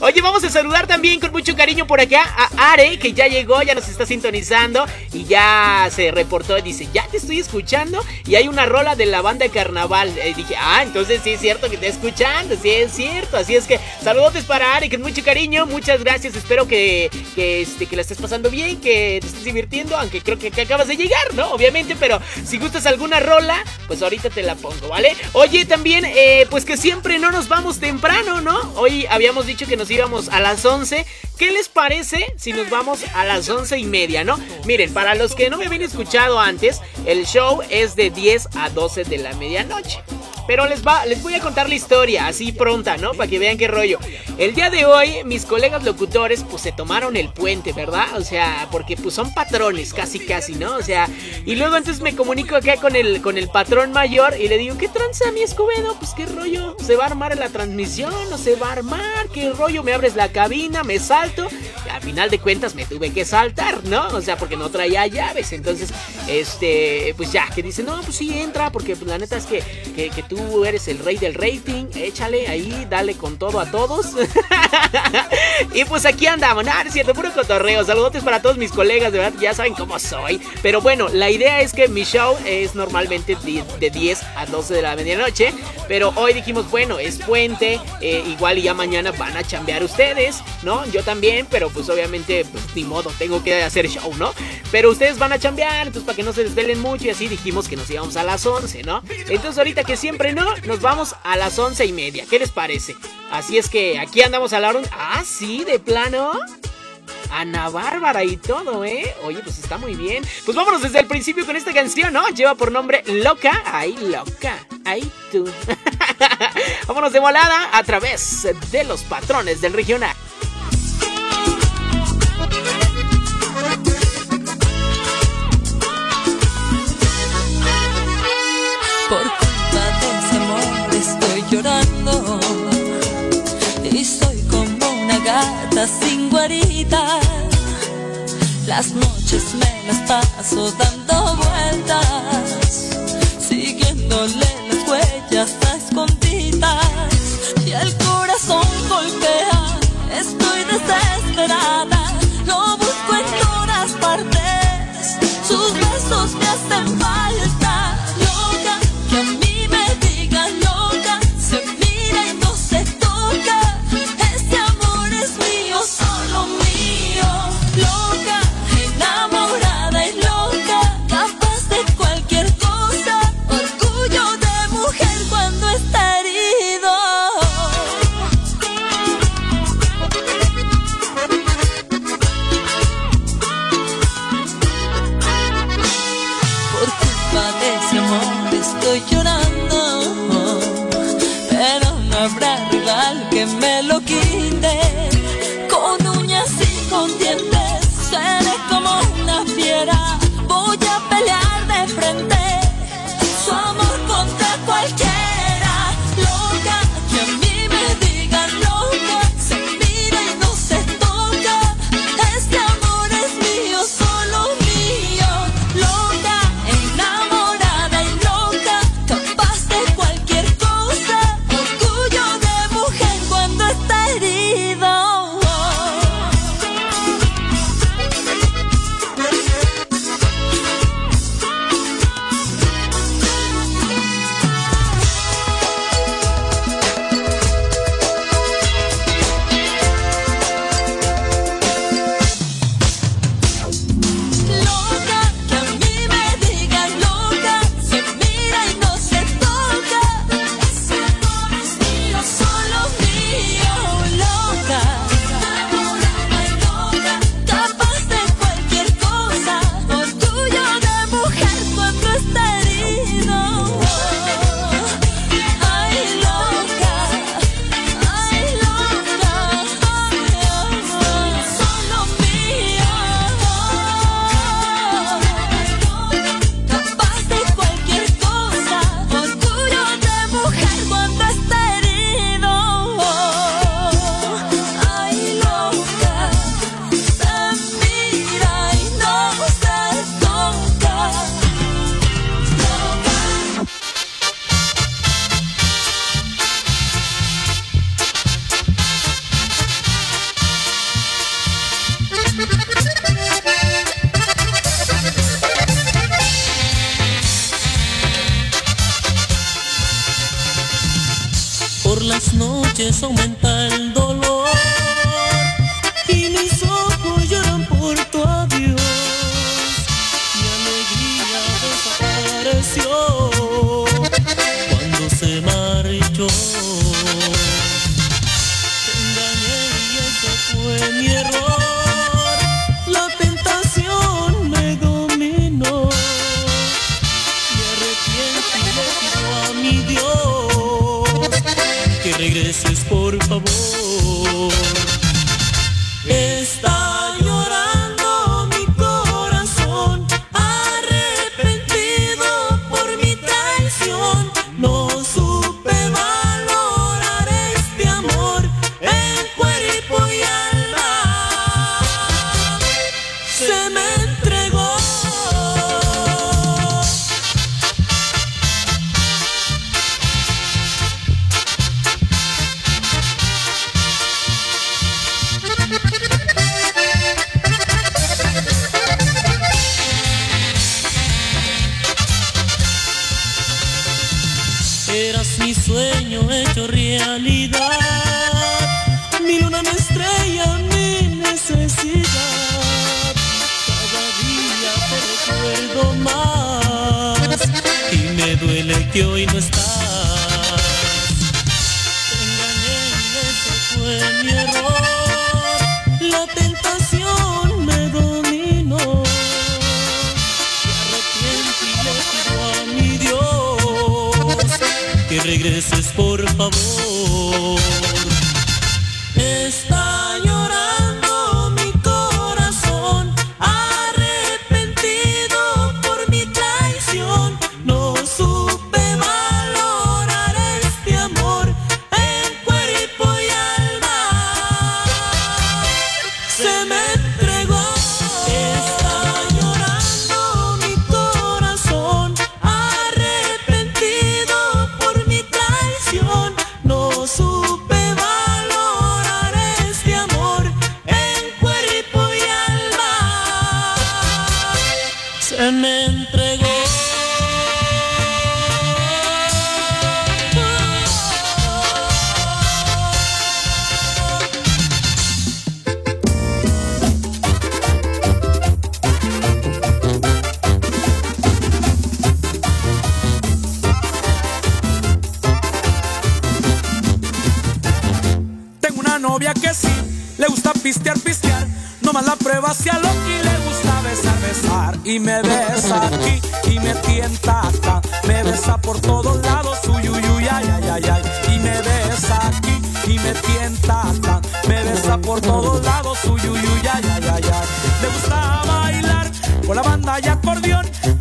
Oye, vamos a saludar también con mucho cariño por acá a Are, que ya llegó, ya nos está sintonizando y ya se reportó. Dice, ya te estoy escuchando y hay una rola de la banda carnaval. Eh, dije, ah, entonces sí es cierto que te está escuchando, sí es cierto. Así es que saludos para Are, con mucho cariño, muchas gracias. Espero que, que, este, que la estés pasando bien, que te estés divirtiendo, aunque creo que, acabas de llegar, ¿no? Obviamente, pero si gustas alguna rola, pues ahorita te la pongo, ¿vale? Oye, también, eh, pues que siempre no nos vamos temprano, ¿no? Hoy habíamos dicho que nos íbamos a las 11. ¿Qué les parece si nos vamos a las 11 y media, no? Miren, para los que no me habían escuchado antes, el show es de 10 a 12 de la medianoche. Pero les va, les voy a contar la historia así pronta, ¿no? Para que vean qué rollo. El día de hoy, mis colegas locutores, pues se tomaron el puente, ¿verdad? O sea, porque pues son patrones, casi casi, ¿no? O sea, y luego entonces me comunico acá con el, con el patrón mayor y le digo, ¿qué tranza mi Escobedo? Pues qué rollo, ¿se va a armar en la transmisión? ¿No se va a armar? ¿Qué rollo? Me abres la cabina, me salto. Y al final de cuentas me tuve que saltar, ¿no? O sea, porque no traía llaves. Entonces, este, pues ya, que dice, no, pues sí, entra, porque pues, la neta es que, que, que tú eres el rey del rating. Échale ahí, dale con todo a todos. (laughs) y pues aquí andamos, nada, es cierto, puro cotorreo. Saludotes para todos mis colegas, de verdad, ya saben cómo soy. Pero bueno, la idea es que mi show es normalmente de, de 10 a 12 de la medianoche. Pero hoy dijimos, bueno, es puente, eh, igual y ya mañana van a chambear ustedes, ¿no? Yo también, pero pues obviamente, pues ni modo, tengo que hacer show, ¿no? Pero ustedes van a chambear, entonces para que no se desvelen mucho y así dijimos que nos íbamos a las 11, ¿no? Entonces ahorita que siempre no, nos vamos a las 11 y media. ¿Qué les parece? Así es que aquí andamos a la hora. Ah, sí, de plano. Ana Bárbara y todo, ¿eh? Oye, pues está muy bien. Pues vámonos desde el principio con esta canción, ¿no? Lleva por nombre Loca. Ay, loca. Ay, tú. (laughs) vámonos de volada a través de los patrones del regional. llorando y soy como una gata sin guarida. Las noches me las paso dando vueltas, siguiéndole las huellas a escondidas y el corazón golpea. Estoy desesperada, lo busco en todas partes, sus besos me hacen falta.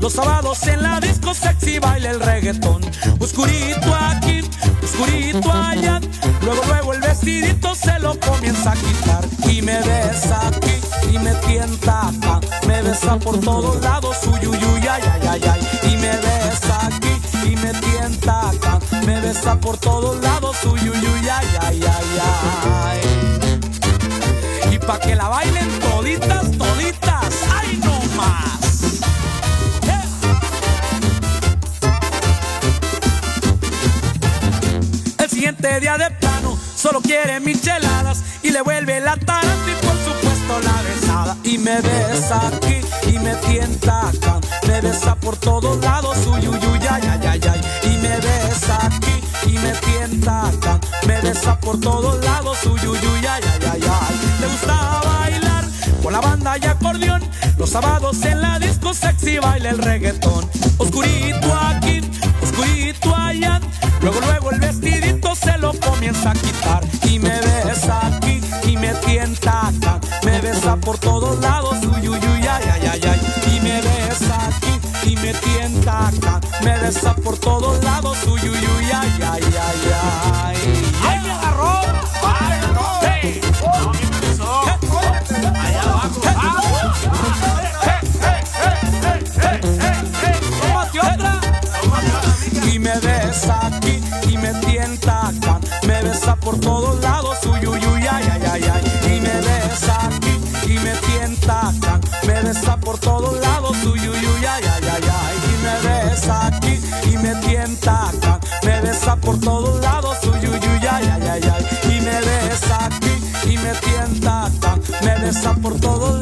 Los sábados en la disco sexy baila el reggaetón. Oscurito aquí, oscurito allá. Luego, luego el vestidito se lo comienza a quitar. Y me besa aquí y me tienta acá. Me besa por todos lados, uy, uy, uy, ay, ay, ay, ay. Y me besa aquí y me tienta acá. Me besa por todos lados, uy, uy, uy, ay, ay, ay, ay. Y pa' que la bailen toditas, quiere micheladas y le vuelve la taranta y por supuesto la besada. Y me besa aquí y me tienta acá. Me besa por todos lados, uy, uy, ay, ay, ay. Y me besa aquí y me tienta acá. Me besa por todos lados, uy, uy, uy, ay, ay, ay. Le gusta bailar con la banda y acordeón. Los sábados en la disco sexy baila el reggaetón. Oscurito aquí, oscurito allá. Luego, luego el vestidito todos lados, uy, uy, uy, ay, ay, ay, ay. Y me besa aquí y me tienta acá. Me besa por todos lados, Besa por todos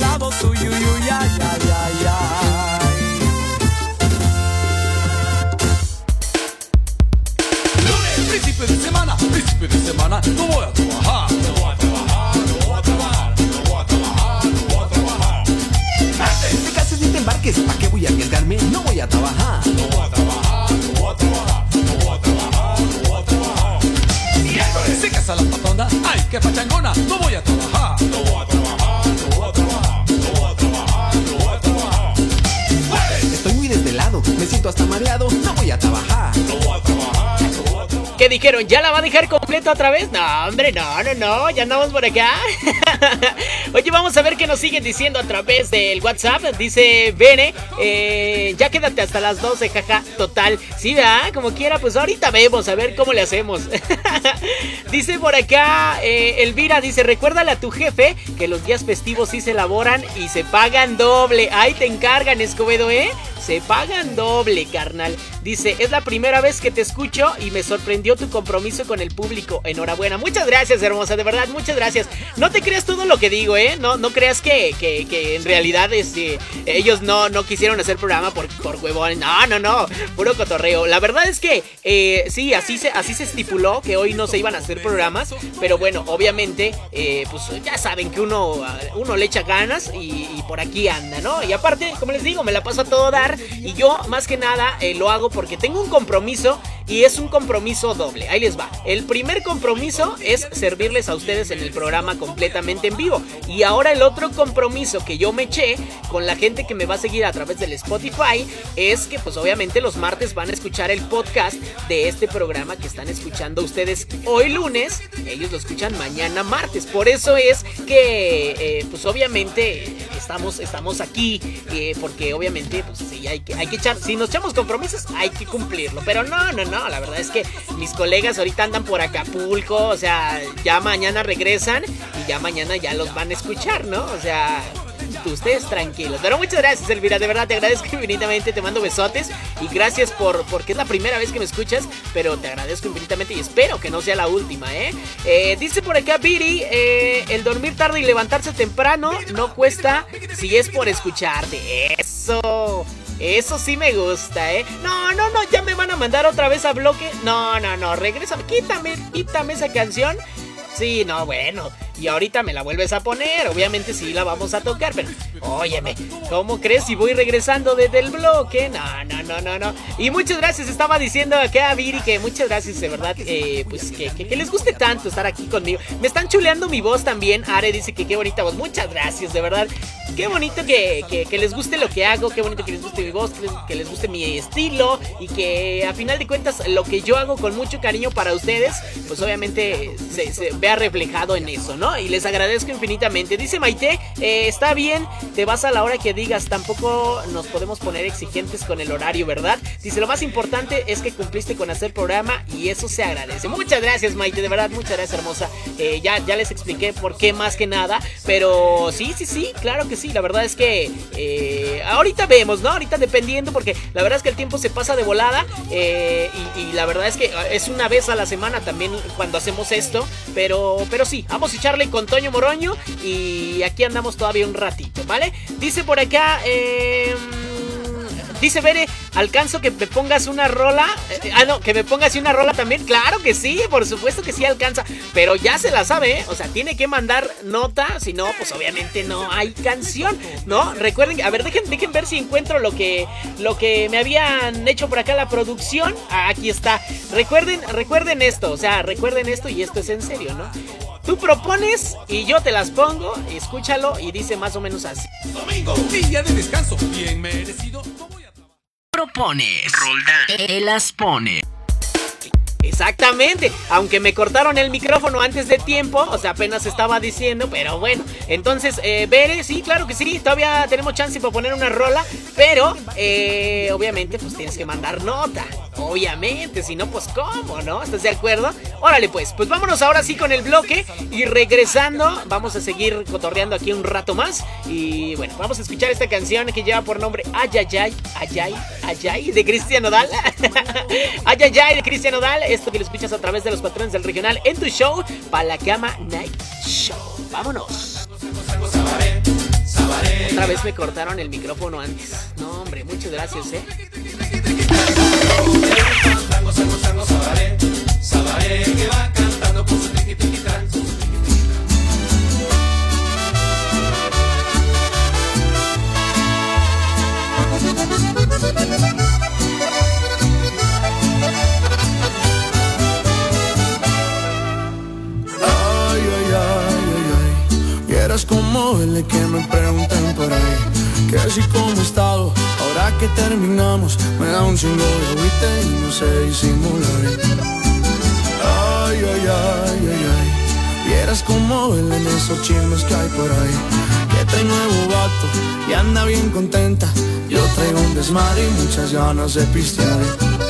¿Ya la va a dejar completa otra vez? No, hombre, no, no, no, ya andamos por acá. (laughs) Oye, vamos a ver qué nos siguen diciendo a través del WhatsApp. Dice Bene, eh, ya quédate hasta las 12, jaja, total. Sí, ¿verdad? Como quiera, pues ahorita vemos, a ver cómo le hacemos. (laughs) dice por acá, eh, Elvira, dice, recuérdale a tu jefe que los días festivos sí se elaboran y se pagan doble. Ahí te encargan, Escobedo, ¿eh? Se pagan doble, carnal. Dice, es la primera vez que te escucho y me sorprendió tu compromiso con el público. Enhorabuena. Muchas gracias, hermosa. De verdad, muchas gracias. No te creas todo lo que digo, ¿eh? No, no creas que, que, que en realidad este, ellos no, no quisieron hacer programa por, por huevón. No, no, no. Puro cotorreo. La verdad es que eh, sí, así se, así se estipuló que hoy no se iban a hacer programas. Pero bueno, obviamente, eh, pues ya saben que uno, uno le echa ganas y, y por aquí anda, ¿no? Y aparte, como les digo, me la paso a todo dar. Y yo, más que nada, eh, lo hago porque tengo un compromiso y es un compromiso doble. Ahí les va. El primer compromiso es servirles a ustedes en el programa completamente en vivo. Y ahora el otro compromiso que yo me eché con la gente que me va a seguir a través del Spotify es que pues obviamente los martes van a escuchar el podcast de este programa que están escuchando ustedes hoy lunes. Ellos lo escuchan mañana martes. Por eso es que eh, pues obviamente estamos, estamos aquí eh, porque obviamente pues sí, hay que, hay que echar, si nos echamos compromisos hay que cumplirlo. Pero no, no, no, la verdad es que mis colegas ahorita andan por Acapulco, o sea, ya mañana regresan y ya mañana ya los van a escuchar, ¿no? O sea, ustedes tranquilos. Pero muchas gracias, Elvira, de verdad te agradezco (laughs) infinitamente, te mando besotes y gracias por, porque es la primera vez que me escuchas, pero te agradezco infinitamente y espero que no sea la última, ¿eh? Eh, dice por acá Viri, eh, el dormir tarde y levantarse temprano no cuesta si es por escucharte. Eso. Eso sí me gusta, ¿eh? No, no, no, ya me van a mandar otra vez a bloque. No, no, no, regresa, quítame, quítame esa canción. Sí, no, bueno. Y ahorita me la vuelves a poner. Obviamente sí la vamos a tocar, pero óyeme, ¿cómo crees si voy regresando desde el bloque? No, no, no, no, no. Y muchas gracias, estaba diciendo acá a Viri que muchas gracias, de verdad, eh, pues que, que- les guste tanto estar aquí conmigo. Me están chuleando mi voz también. Are dice que qué bonita voz. Muchas gracias, de verdad. Qué bonito que, que- les guste lo que hago, qué bonito que les guste mi voz, que les, que les guste mi estilo y que a final de cuentas lo que yo hago con mucho cariño para ustedes, pues obviamente se, se vea reflejado en eso, ¿no? Y les agradezco infinitamente. Dice Maite, eh, está bien, te vas a la hora que digas, tampoco nos podemos poner exigentes con el horario, ¿verdad? Dice, lo más importante es que cumpliste con hacer programa y eso se agradece. Muchas gracias Maite, de verdad, muchas gracias hermosa. Eh, ya, ya les expliqué por qué más que nada, pero sí, sí, sí, claro que sí, la verdad es que eh, ahorita vemos, ¿no? Ahorita dependiendo, porque la verdad es que el tiempo se pasa de volada y, la verdad es que es una vez a la semana también cuando hacemos esto, pero, pero sí, vamos a echarle con Toño Moroño y aquí andamos todavía un ratito, ¿vale? Dice por acá, eh, Dice Bere, alcanzo que me pongas una rola. Eh, ah, no, que me pongas una rola también. Claro que sí, por supuesto que sí alcanza. Pero ya se la sabe, ¿eh? O sea, tiene que mandar nota. Si no, pues obviamente no hay canción, ¿no? Recuerden, a ver, dejen, dejen ver si encuentro lo que, lo que me habían hecho por acá la producción. Ah, aquí está. Recuerden, recuerden esto. O sea, recuerden esto y esto es en serio, ¿no? Tú propones y yo te las pongo. Escúchalo y dice más o menos así. Domingo, día de descanso, bien merecido. propones, Roldán te las pone. Exactamente, aunque me cortaron el micrófono antes de tiempo, o sea, apenas estaba diciendo, pero bueno, entonces, eh, Bere, sí, claro que sí, todavía tenemos chance para poner una rola, pero eh, obviamente pues tienes que mandar nota, obviamente, si no, pues cómo, ¿no? ¿Estás de acuerdo? Órale pues, pues vámonos ahora sí con el bloque y regresando, vamos a seguir cotorreando aquí un rato más y bueno, vamos a escuchar esta canción que lleva por nombre Ayayay, Ayay, Ayay de Cristian Nodal, (laughs) Ayayay de Cristian Nodal, esto que lo escuchas a través de los patrones del regional en tu show, para la cama Night Show. Vámonos. Otra vez me cortaron el micrófono antes. No, hombre, muchas gracias, eh. Vieras como duele que me pregunten por ahí Que así como estado, ahora que terminamos Me da un chingo de agüita y no sé disimular. Ay, ay, ay, ay, ay Vieras como duelen esos chismes que hay por ahí Que trae nuevo vato y anda bien contenta Yo traigo un desmadre y muchas ganas de pistear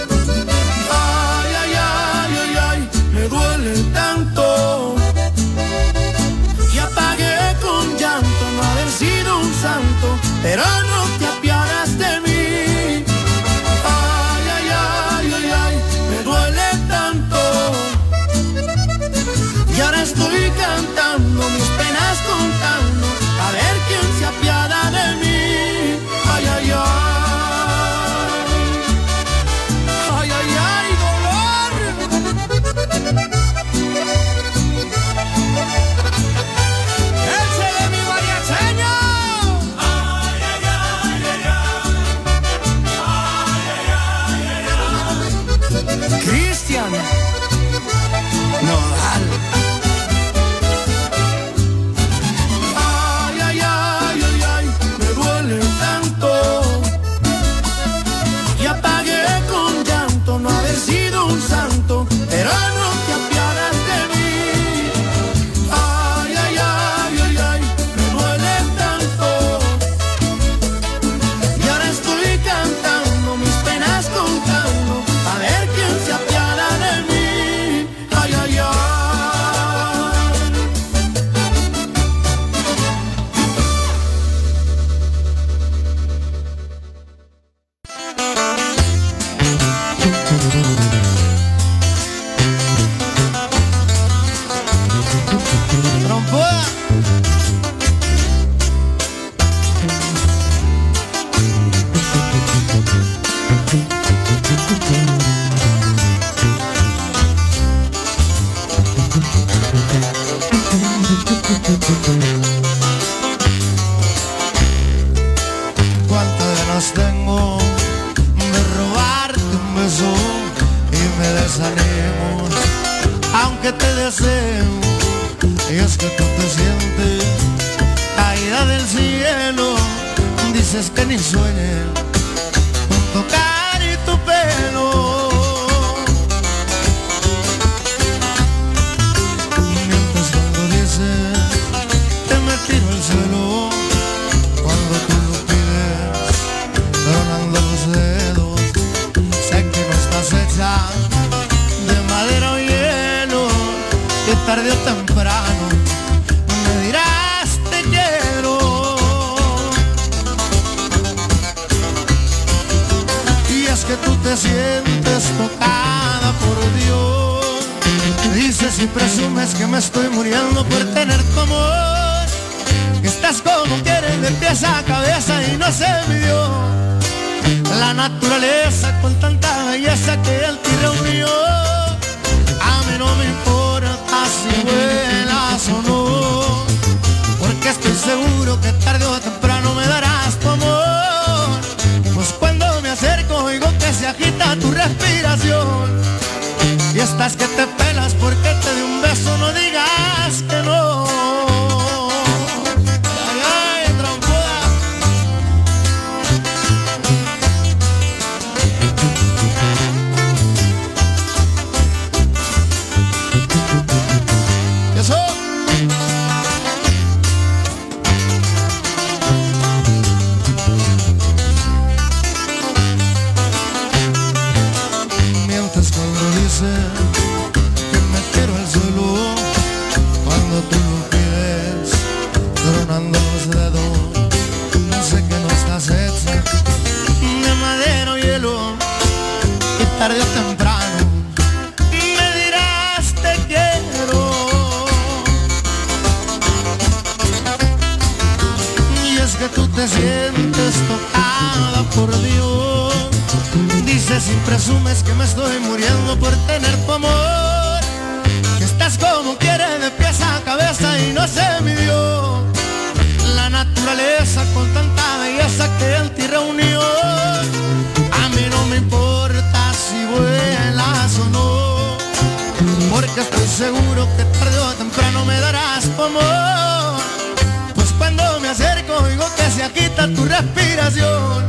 respiración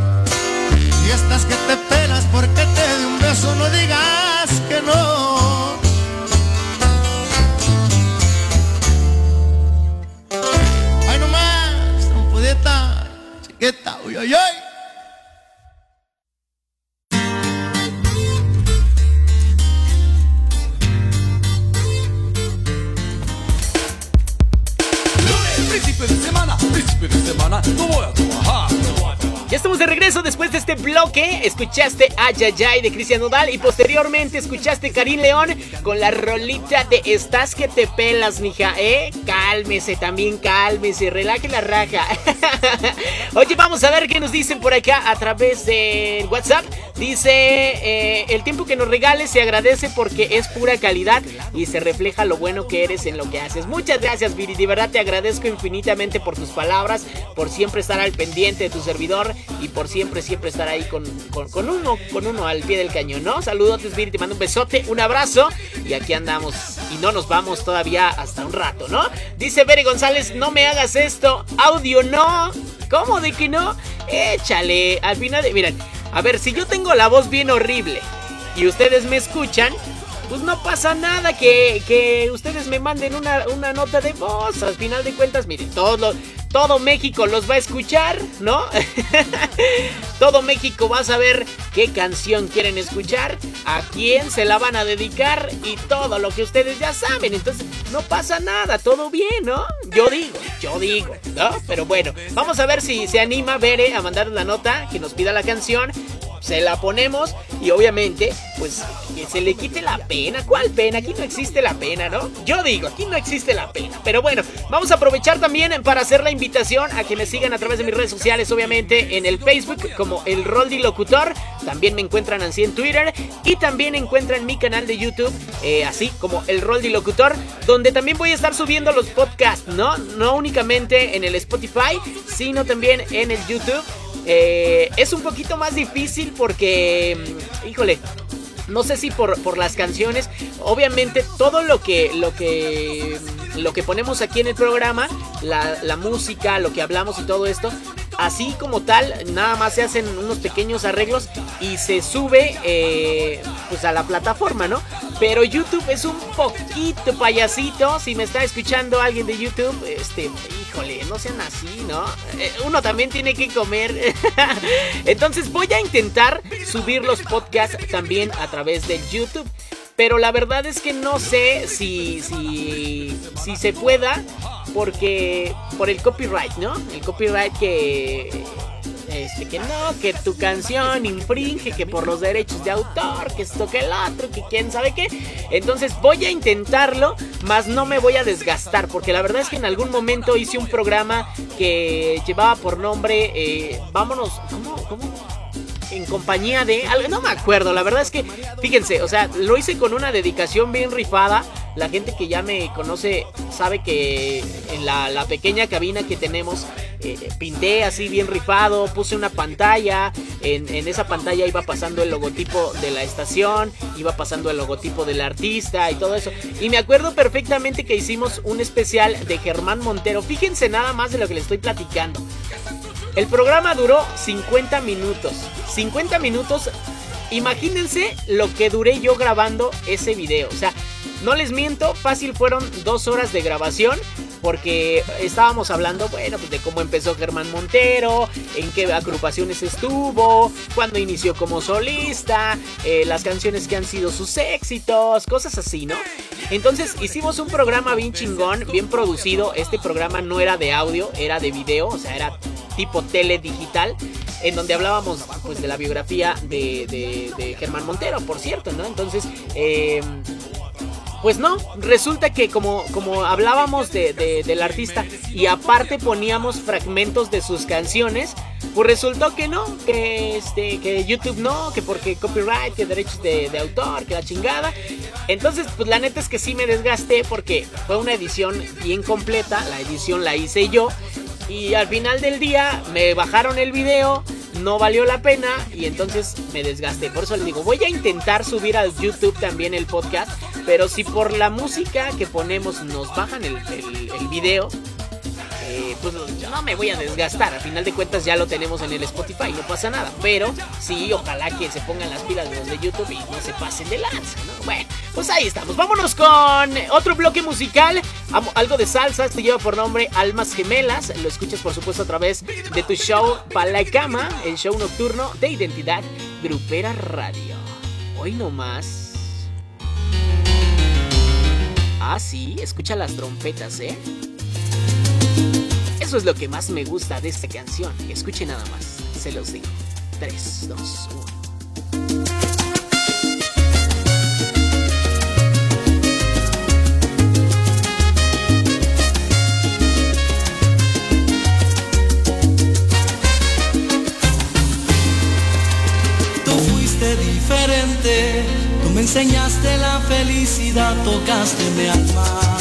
y estás que te Escuchaste Ayayay de Cristian Nodal y posteriormente escuchaste Karim León con la rolita de Estás que te pelas, mija, ¿eh? Cálmese también, cálmese, relaje la raja. (laughs) Oye, vamos a ver qué nos dicen por acá a través del WhatsApp. Dice, eh, el tiempo que nos regales se agradece porque es pura calidad y se refleja lo bueno que eres en lo que haces. Muchas gracias, Viri. De verdad te agradezco infinitamente por tus palabras, por siempre estar al pendiente de tu servidor y por siempre, siempre estar ahí con, con, uno, con uno al pie del cañón, ¿no? Saludos, Viri. Te mando un besote, un abrazo y aquí andamos. Y no nos vamos todavía hasta un rato, ¿no? Dice Bere González, no me hagas esto. Audio no. ¿Cómo de que no? Échale. Al final de. Miren, a ver, si yo tengo la voz bien horrible y ustedes me escuchan, pues no pasa nada que, que ustedes me manden una, una nota de voz. Al final de cuentas, miren, todo, todo México los va a escuchar, ¿no? (laughs) todo México va a saber qué canción quieren escuchar, a quién se la van a dedicar y todo lo que ustedes ya saben. Entonces, no pasa nada, todo bien, ¿no? Yo digo, yo digo, ¿no? Pero bueno, vamos a ver si se anima Bere a mandar la nota, que nos pida la canción. Se la ponemos y obviamente, pues que se le quite la pena. ¿Cuál pena? Aquí no existe la pena, ¿no? Yo digo, aquí no existe la pena. Pero bueno, vamos a aprovechar también para hacer la invitación a que me sigan a través de mis redes sociales, obviamente en el Facebook como el Roldi Locutor. También me encuentran así en Twitter y también encuentran mi canal de YouTube, eh, así como el Roldi Locutor, donde también voy a estar subiendo los podcasts, ¿no? No únicamente en el Spotify, sino también en el YouTube. Eh, es un poquito más difícil porque, mm, híjole, no sé si por, por las canciones, obviamente todo lo que, lo que, lo que ponemos aquí en el programa, la, la música, lo que hablamos y todo esto, así como tal, nada más se hacen unos pequeños arreglos y se sube eh, pues a la plataforma, ¿no? Pero YouTube es un poquito payasito. Si me está escuchando alguien de YouTube, este, híjole, no sean así, ¿no? Eh, uno también tiene que comer. (laughs) Entonces voy a intentar subir los podcasts también a través de YouTube. Pero la verdad es que no sé si, si, si se pueda porque por el copyright, ¿no? El copyright que este, que no, que tu canción infringe, que por los derechos de autor, que esto, que el otro, que quién sabe qué. Entonces voy a intentarlo, mas no me voy a desgastar, porque la verdad es que en algún momento hice un programa que llevaba por nombre, eh, vámonos, ¿cómo? ¿Cómo? en compañía de no me acuerdo, la verdad es que fíjense, o sea, lo hice con una dedicación bien rifada. La gente que ya me conoce sabe que en la, pequeña cabina que tenemos eh, pinté así bien rifado, puse una pantalla, en, en, esa pantalla iba pasando el logotipo de la estación, iba pasando el logotipo del artista y todo eso. Y me acuerdo perfectamente que hicimos un especial de Germán Montero, fíjense nada más de lo que les estoy platicando. El programa duró 50 minutos. 50 minutos. Imagínense lo que duré yo grabando ese video. O sea, no les miento, fácil fueron dos horas de grabación. Porque estábamos hablando, bueno, pues de cómo empezó Germán Montero, en qué agrupaciones estuvo, cuándo inició como solista, eh, las canciones que han sido sus éxitos, cosas así, ¿no? Entonces hicimos un programa bien chingón, bien producido. Este programa no era de audio, era de video, o sea, era tipo tele digital, en donde hablábamos pues de la biografía de, de, de Germán Montero, por cierto, ¿no? Entonces, eh, pues no, resulta que como, como hablábamos de, de, del artista y aparte poníamos fragmentos de sus canciones, pues resultó que no, que este, que YouTube no, que porque copyright, que derechos de, de, autor, que la chingada. Entonces, pues la neta es que sí me desgasté porque fue una edición bien completa, la edición la hice yo. Y al final del día me bajaron el video, no valió la pena y entonces me desgasté. Por eso les digo, voy a intentar subir al YouTube también el podcast. Pero si por la música que ponemos nos bajan el, el video, eh, pues no me voy a desgastar. Al final de cuentas ya lo tenemos en el Spotify, no pasa nada. Pero sí, ojalá que se pongan las pilas los de YouTube y no se pasen de lanza, ¿no? Bueno, pues ahí estamos. Vámonos con otro bloque musical. Algo de salsa. Este lleva por nombre Almas Gemelas. Lo escuchas, por supuesto, a través de tu show Para la Cama, el show nocturno de Identidad Grupera Radio. Hoy no más. Ah, sí, escucha las trompetas, ¿eh? Eso es lo que más me gusta de esta canción. Escuche nada más, se los digo. 3, 2, 1. Tú fuiste diferente, tú me enseñaste la felicidad, tocaste mi alma.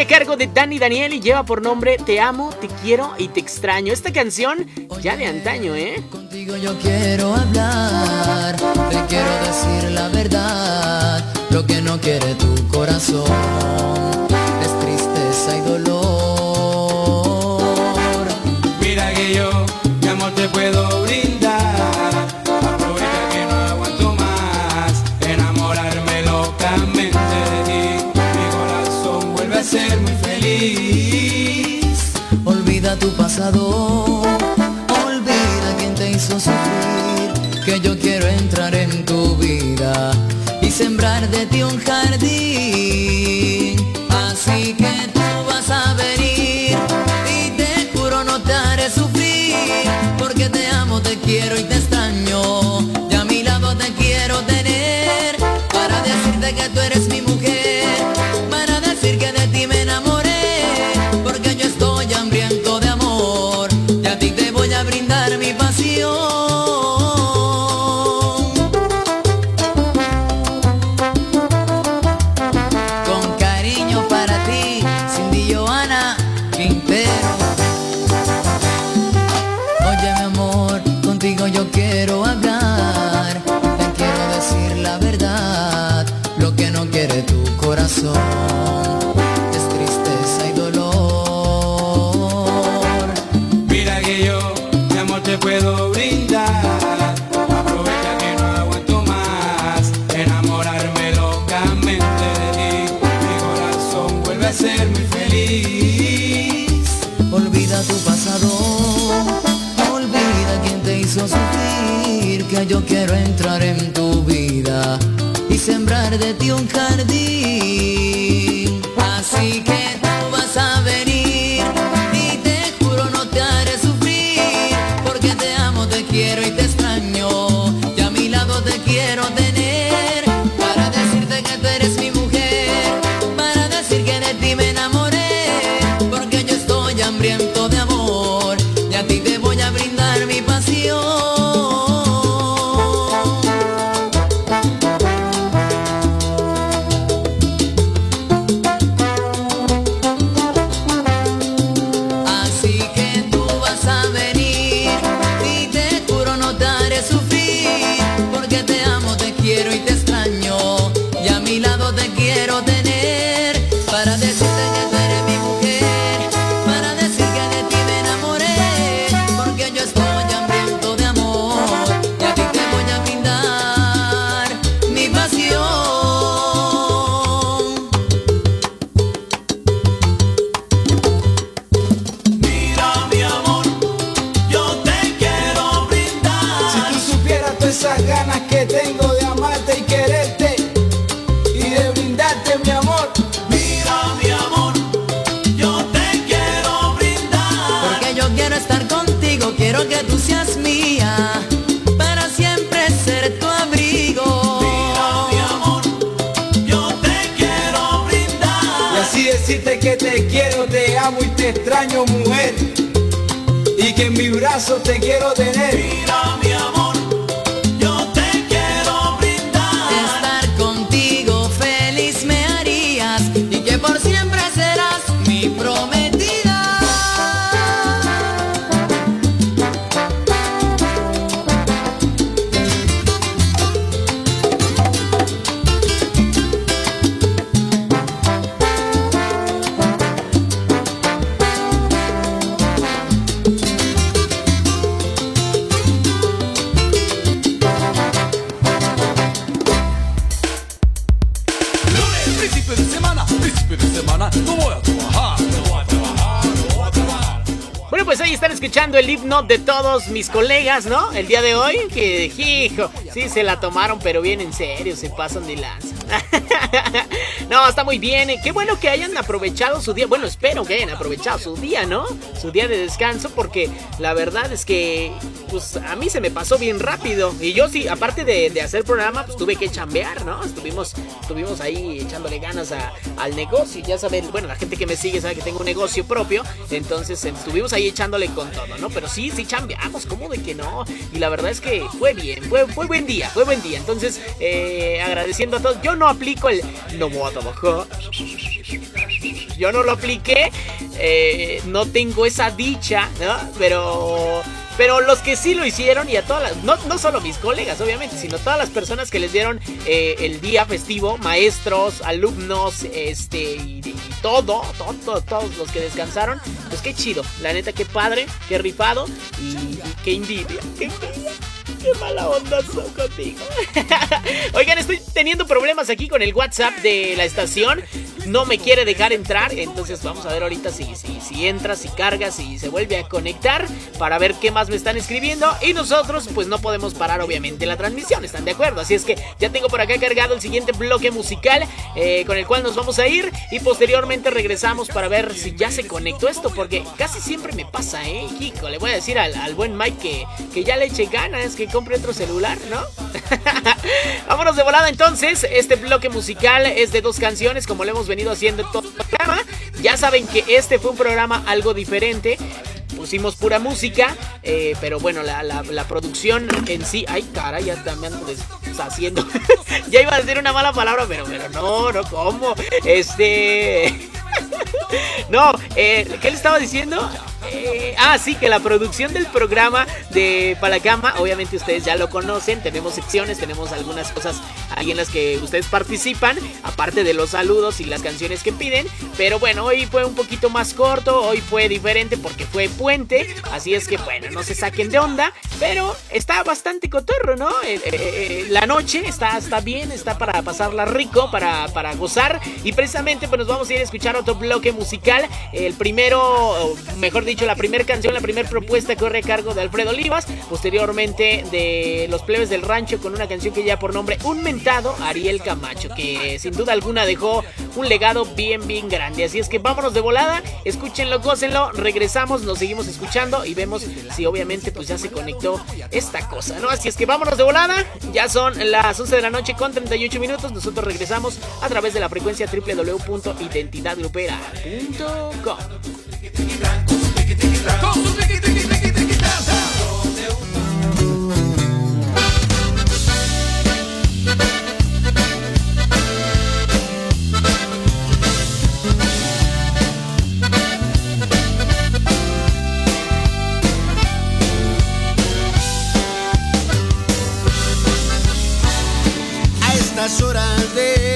a cargo de Danny Daniel y lleva por nombre Te amo, te quiero y te extraño. Esta canción ya de antaño, ¿eh? Contigo yo quiero hablar, te quiero decir la verdad, lo que no quiere tu corazón es tristeza y dolor. pasado. Olvida quien te hizo sufrir, que yo quiero entrar en tu vida y sembrar de ti un jardín. De un jardín. ¿No? El día de hoy, que hijo, sí se la tomaron, pero bien en serio, se pasan de lanza. (laughs) no, está muy bien. eh. Qué bueno que hayan aprovechado su día. Bueno, espero que hayan aprovechado su día, ¿no? Su día de descanso, porque la verdad es que, pues a mí se me pasó bien rápido. Y yo sí, aparte de, hacer programa, pues tuve que chambear, ¿no? Estuvimos, estuvimos ahí echándole ganas a- al negocio. Ya saben, bueno, la gente que me sigue sabe que tengo un negocio propio. Entonces eh, estuvimos ahí echándole con todo, ¿no? Pero sí, sí chambeamos, ¿cómo de que no? Y la verdad es que fue bien, fue, fue buen día, fue buen día. Entonces, eh, agradeciendo a todos. Yo no aplico el no voy Yo no lo apliqué, eh, no tengo esa dicha, ¿no? Pero, pero los que sí lo hicieron y a todas las, no, no solo mis colegas, obviamente, sino todas las personas que les dieron eh, el día festivo, maestros, alumnos, este, y, y todo, todo, todo, todos los que descansaron, pues qué chido, la neta, qué padre, qué rifado y, y qué envidia, qué envidia. Qué mala onda son contigo. (laughs) Oigan, estoy teniendo problemas aquí con el WhatsApp de la estación. No me quiere dejar entrar. Entonces vamos a ver ahorita si, si, si entra, si carga, si se vuelve a conectar. Para ver qué más me están escribiendo. Y nosotros pues no podemos parar obviamente la transmisión. ¿Están de acuerdo? Así es que ya tengo por acá cargado el siguiente bloque musical. eh, con el cual nos vamos a ir. Y posteriormente regresamos para ver si ya se conectó esto. Porque casi siempre me pasa, ¿eh? Hijo, le voy a decir al, al buen Mike que, que ya le eche ganas. Que compre otro celular, ¿no? (laughs) Vámonos de volada entonces. Este bloque musical es de dos canciones, como lo hemos venido haciendo en todo el programa. Ya saben que este fue un programa algo diferente. Pusimos pura música, eh, pero bueno, la, la- la producción en sí. Ay, cara, ya también ando deshaciendo. (laughs) ya iba a decir una mala palabra, pero, pero no, no, ¿cómo? Este. (laughs) (laughs) No, eh, ¿qué le estaba diciendo? Eh, ah, sí, que la producción del programa de Palacama, obviamente ustedes ya lo conocen, tenemos secciones, tenemos algunas cosas ahí en las que ustedes participan, aparte de los saludos y las canciones que piden, pero bueno, hoy fue un poquito más corto, hoy fue diferente porque fue puente, así es que bueno, no se saquen de onda, pero está bastante cotorro, ¿no? Eh, la noche está, está bien, está para pasarla rico, para, para gozar, y precisamente pues nos vamos a ir a escuchar otro bloque musical. El primero, mejor dicho, la primera canción, la primera propuesta corre a cargo de Alfredo Olivas. Posteriormente de Los Plebes del Rancho con una canción que ya por nombre Un Mentado, Ariel Camacho, que sin duda alguna dejó un legado bien, bien grande. Así es que vámonos de volada, escúchenlo, gócenlo, regresamos, nos seguimos escuchando y vemos si obviamente pues ya se conectó esta cosa, ¿no? Así es que vámonos de volada, ya son las 11 de la noche con 38 minutos, nosotros regresamos a través de la frecuencia www.identidadgrupera. A estas horas de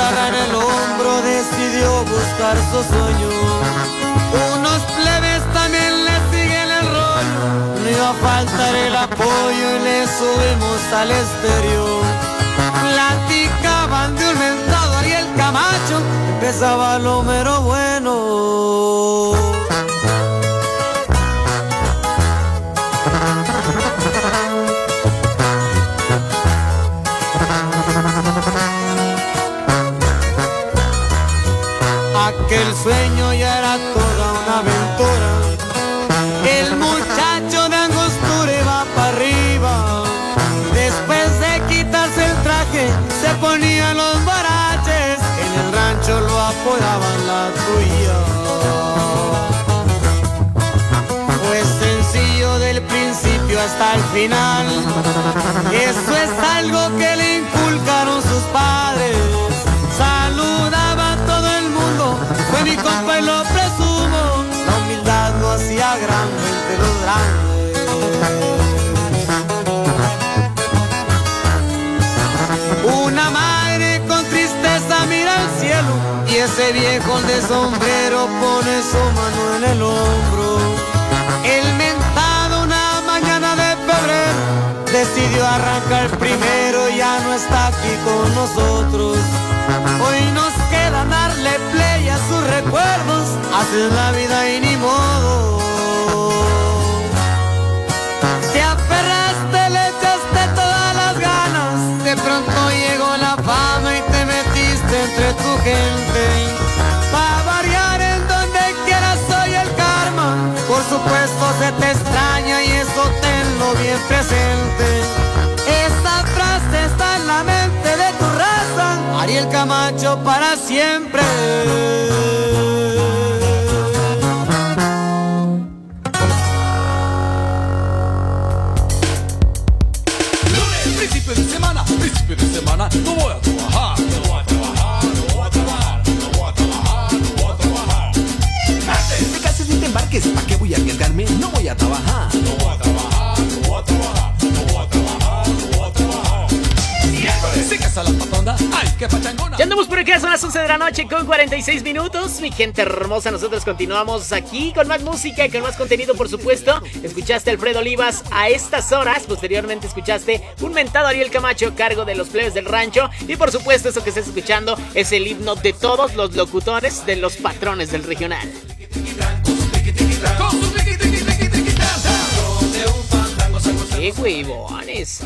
el hombro decidió buscar su sueño. Unos plebes también le siguen el rollo. No iba a faltar el apoyo y le subimos al estéreo. Platicaban de un mentado Ariel Camacho. Empezaba lo mero bueno. Hasta el final. Eso es algo que le inculcaron sus padres. Saludaba a todo el mundo, fue mi compa y lo presumo. La humildad no hacía grande entre los grandes. Una madre con tristeza mira al cielo y ese viejo de sombrero pone su mano en el hombro. Decidió arrancar primero, ya no está aquí con nosotros. Hoy nos queda darle play a sus recuerdos, haces la vida y ni modo. Te aferraste, le echaste todas las ganas, de pronto llegó la fama y te metiste entre tu gente. Pa' variar en donde quieras soy el karma, por supuesto se te extraña y eso tenlo bien presente. Esa frase está en la mente de tu raza, Ariel Camacho para siempre. Lunes, principio de semana, principio de semana, no voy a trabajar, no voy a trabajar, no voy a trabajar, no voy a trabajar, no voy a trabajar. Martes, te cases ni te embarques, ¿para qué voy a arriesgarme? No voy a trabajar, no Miércoles, se casa la patonda, ay, qué pachangona. Ya andamos por acá, son las 11 de la noche con 46 minutos. Mi gente hermosa, nosotros continuamos aquí con más música y con más contenido, por supuesto. Escuchaste a Alfredo Olivas a estas horas. Posteriormente escuchaste un mentado Ariel Camacho, cargo de los plebes del rancho. Y por supuesto, eso que estás escuchando es el himno de todos los locutores de los patrones del regional. ¡Qué huevones!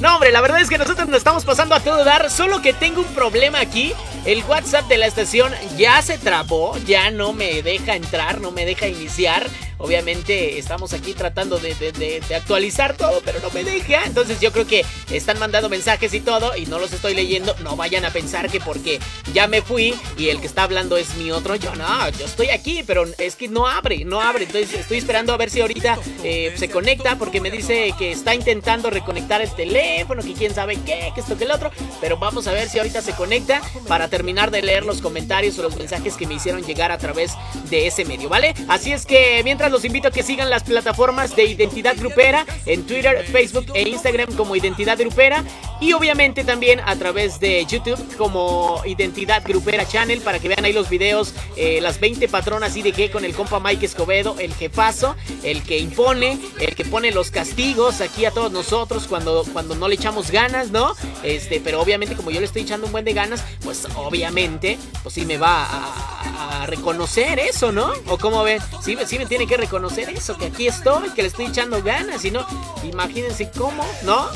No, hombre, la verdad es que nosotros nos estamos pasando a todo dar, solo que tengo un problema aquí. El WhatsApp de la estación ya se trabó, ya no me deja entrar, no me deja iniciar. Obviamente estamos aquí tratando de, de- de- actualizar todo, pero no me deja. Entonces yo creo que están mandando mensajes y todo y no los estoy leyendo. No vayan a pensar que porque ya me fui y el que está hablando es mi otro. Yo no, yo estoy aquí, pero es que no abre, no abre. Entonces estoy esperando a ver si ahorita eh, se conecta porque me dice que está intentando reconectar el teléfono, que quién sabe qué, que esto, que el otro. Pero vamos a ver si ahorita se conecta para terminar de leer los comentarios o los mensajes que me hicieron llegar a través de ese medio, ¿vale? Así es que mientras los invito a que sigan las plataformas de Identidad Grupera en Twitter, Facebook e Instagram como Identidad Grupera y obviamente también a través de YouTube como Identidad Grupera Channel para que vean ahí los videos, eh, las 20 patronas IDG con el compa Mike Escobedo, el jefazo, el que impone, el que pone los castigos aquí a todos nosotros cuando, cuando no le echamos ganas, ¿no? Este, pero obviamente como yo le estoy echando un buen de ganas, pues obviamente, pues sí me va a, reconocer eso, ¿no? O como ven, sí, sí me tiene que reconocer eso, que aquí estoy, que le estoy echando ganas, y no, imagínense cómo, ¿no?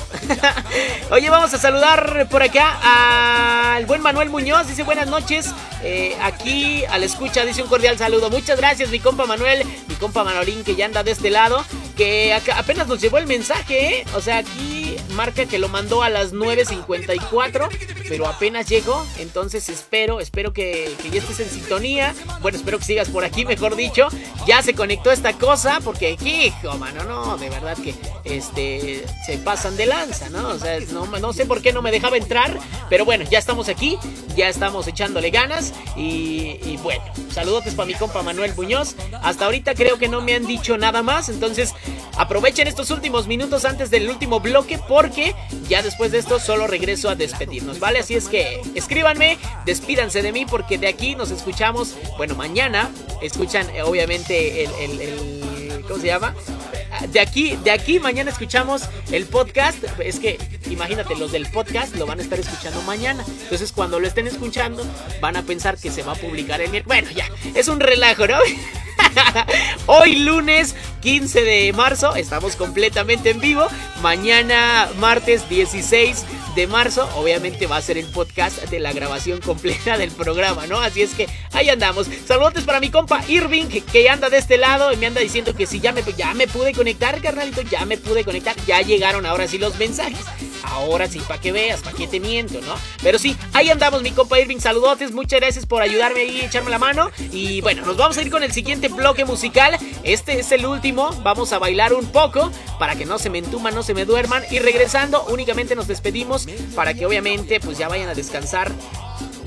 (laughs) Oye, vamos a saludar por acá al buen Manuel Muñoz, dice buenas noches, eh, aquí a la escucha, dice un cordial saludo, muchas gracias mi compa Manuel, mi compa Manolín que ya anda de este lado, que apenas nos llevó el mensaje, ¿eh? O sea, aquí marca que lo mandó a las 9.54, pero apenas llegó. Entonces espero, espero que, ya estés en sintonía. Bueno, espero que sigas por aquí, mejor dicho. Ya se conectó esta cosa, porque, hijo, mano, no, de verdad que este se pasan de lanza, ¿no? O sea, no, no sé por qué no me dejaba entrar, pero bueno, ya estamos aquí, ya estamos echándole ganas. Y, y bueno, saludotes para mi compa Manuel Muñoz. Hasta ahorita creo que no me han dicho nada más, entonces aprovechen estos últimos minutos antes del último bloque, porque ya después de esto solo regreso a despedirnos, ¿vale? Así es que escríbanme, despídanse de mí, porque de aquí nos escuchamos, bueno, mañana escuchan eh, obviamente el, el- el- ¿cómo se llama? De aquí, de aquí mañana escuchamos el podcast. Es que imagínate, los del podcast lo van a estar escuchando mañana. Entonces, cuando lo estén escuchando, van a pensar que se va a publicar el miércoles. Bueno, ya, es un relajo, ¿no? (laughs) Hoy lunes 15 de marzo estamos completamente en vivo. Mañana martes 16 de marzo obviamente va a ser el podcast de la grabación completa del programa, ¿no? Así es que ahí andamos. Saludos para mi compa Irving que, anda de este lado y me anda diciendo que si ya me, ya me pude conectar, carnalito, ya me pude conectar. Ya llegaron ahora sí los mensajes. Ahora sí, para que veas, para que te miento, ¿no? Pero sí, ahí andamos, mi compa Irving. Saludotes, muchas gracias por ayudarme ahí, echarme la mano. Y bueno, nos vamos a ir con el siguiente bloque musical. Este es el último. Vamos a bailar un poco para que no se me entuman, no se me duerman. Y regresando, únicamente nos despedimos para que obviamente pues ya vayan a descansar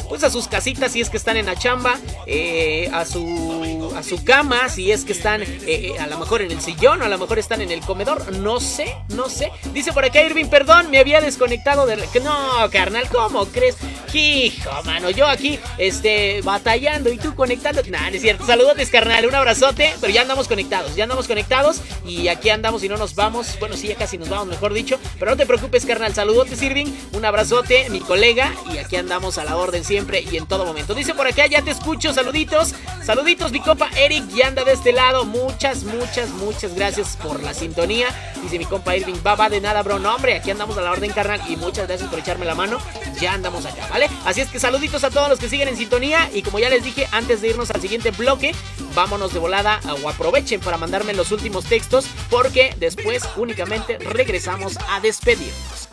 pues a sus casitas si es que están en la chamba, eh, a su a su cama si es que están eh, eh, a lo mejor en el sillón o a lo mejor están en el comedor, no sé, no sé. Dice por acá Irving, perdón, me había desconectado de no, carnal, ¿cómo crees? Hijo, mano, yo aquí este batallando y tú conectando. Nah, no es cierto. Saludotes, carnal, un abrazote, pero ya andamos conectados, ya andamos conectados y aquí andamos y no nos vamos. Bueno, sí, ya casi nos vamos, mejor dicho, pero no te preocupes, carnal. Saludotes, Irving, un abrazote, mi colega y aquí andamos a la orden siempre y en todo momento. Dice por acá, ya te escucho, saluditos. Saluditos, mi compa Eric, ya anda de este lado. Muchas, muchas, muchas gracias por la sintonía. Dice mi compa Irving, baba de nada, bro. No, hombre, aquí andamos a la orden, carnal. Y muchas gracias por echarme la mano. Ya andamos acá, ¿vale? Así es que saluditos a todos los que siguen en sintonía. Y como ya les dije, antes de irnos al siguiente bloque, vámonos de volada o aprovechen para mandarme los últimos textos. Porque después únicamente regresamos a despedirnos.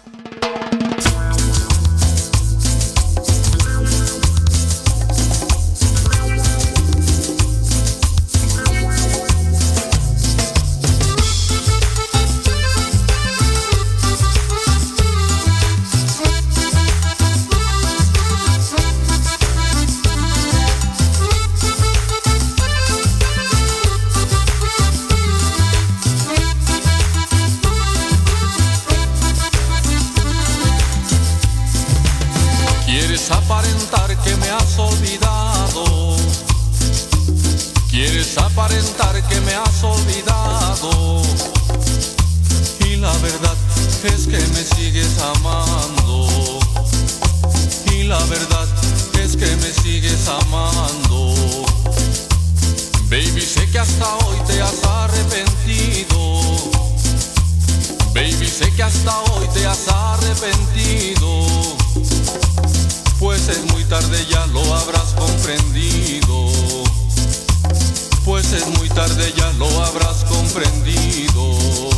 Arrepentido. Pues es muy tarde, ya lo habrás comprendido. Pues es muy tarde, ya lo habrás comprendido.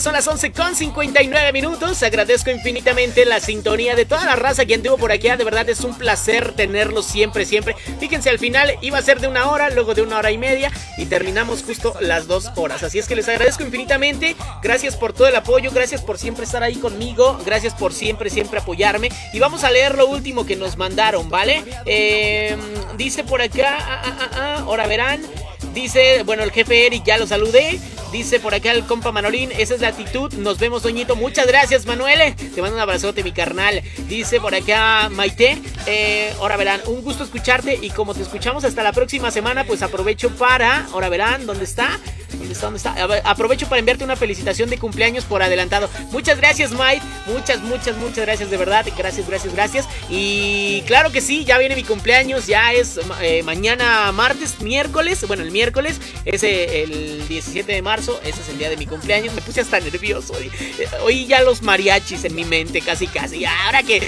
Son las 11 con 59 minutos. Agradezco infinitamente la sintonía de toda la raza que anduvo por aquí. De verdad es un placer tenerlos siempre, siempre. Fíjense, al final iba a ser de una hora, luego de una hora y media y terminamos justo las dos horas. Así es que les agradezco infinitamente. Gracias por todo el apoyo, gracias por siempre estar ahí conmigo, gracias por siempre, siempre apoyarme. Y vamos a leer lo último que nos mandaron, ¿vale? Eh, dice por acá, ah, ah, ah, ah, ahora verán. Dice, bueno, el jefe Eric ya lo saludé. Dice por acá el compa Manolín, esa es la actitud. Nos vemos, Doñito. Muchas gracias, Manuel. Te mando un abrazote, mi carnal. Dice por acá Maite, eh, ahora verán, un gusto escucharte. Y como te escuchamos hasta la próxima semana, pues aprovecho para, ahora verán, ¿dónde está? ¿Dónde está? ¿Dónde está? Aprovecho para enviarte una felicitación de cumpleaños por adelantado. Muchas gracias, Mike. Muchas, muchas, muchas gracias, de verdad. Gracias, gracias, gracias. Y claro que sí, ya viene mi cumpleaños. Ya es eh, mañana martes, miércoles. Bueno, el miércoles es eh, el 17 de marzo. Ese es el día de mi cumpleaños. Me puse hasta nervioso. Hoy, hoy ya los mariachis en mi mente, casi, casi. Ahora que.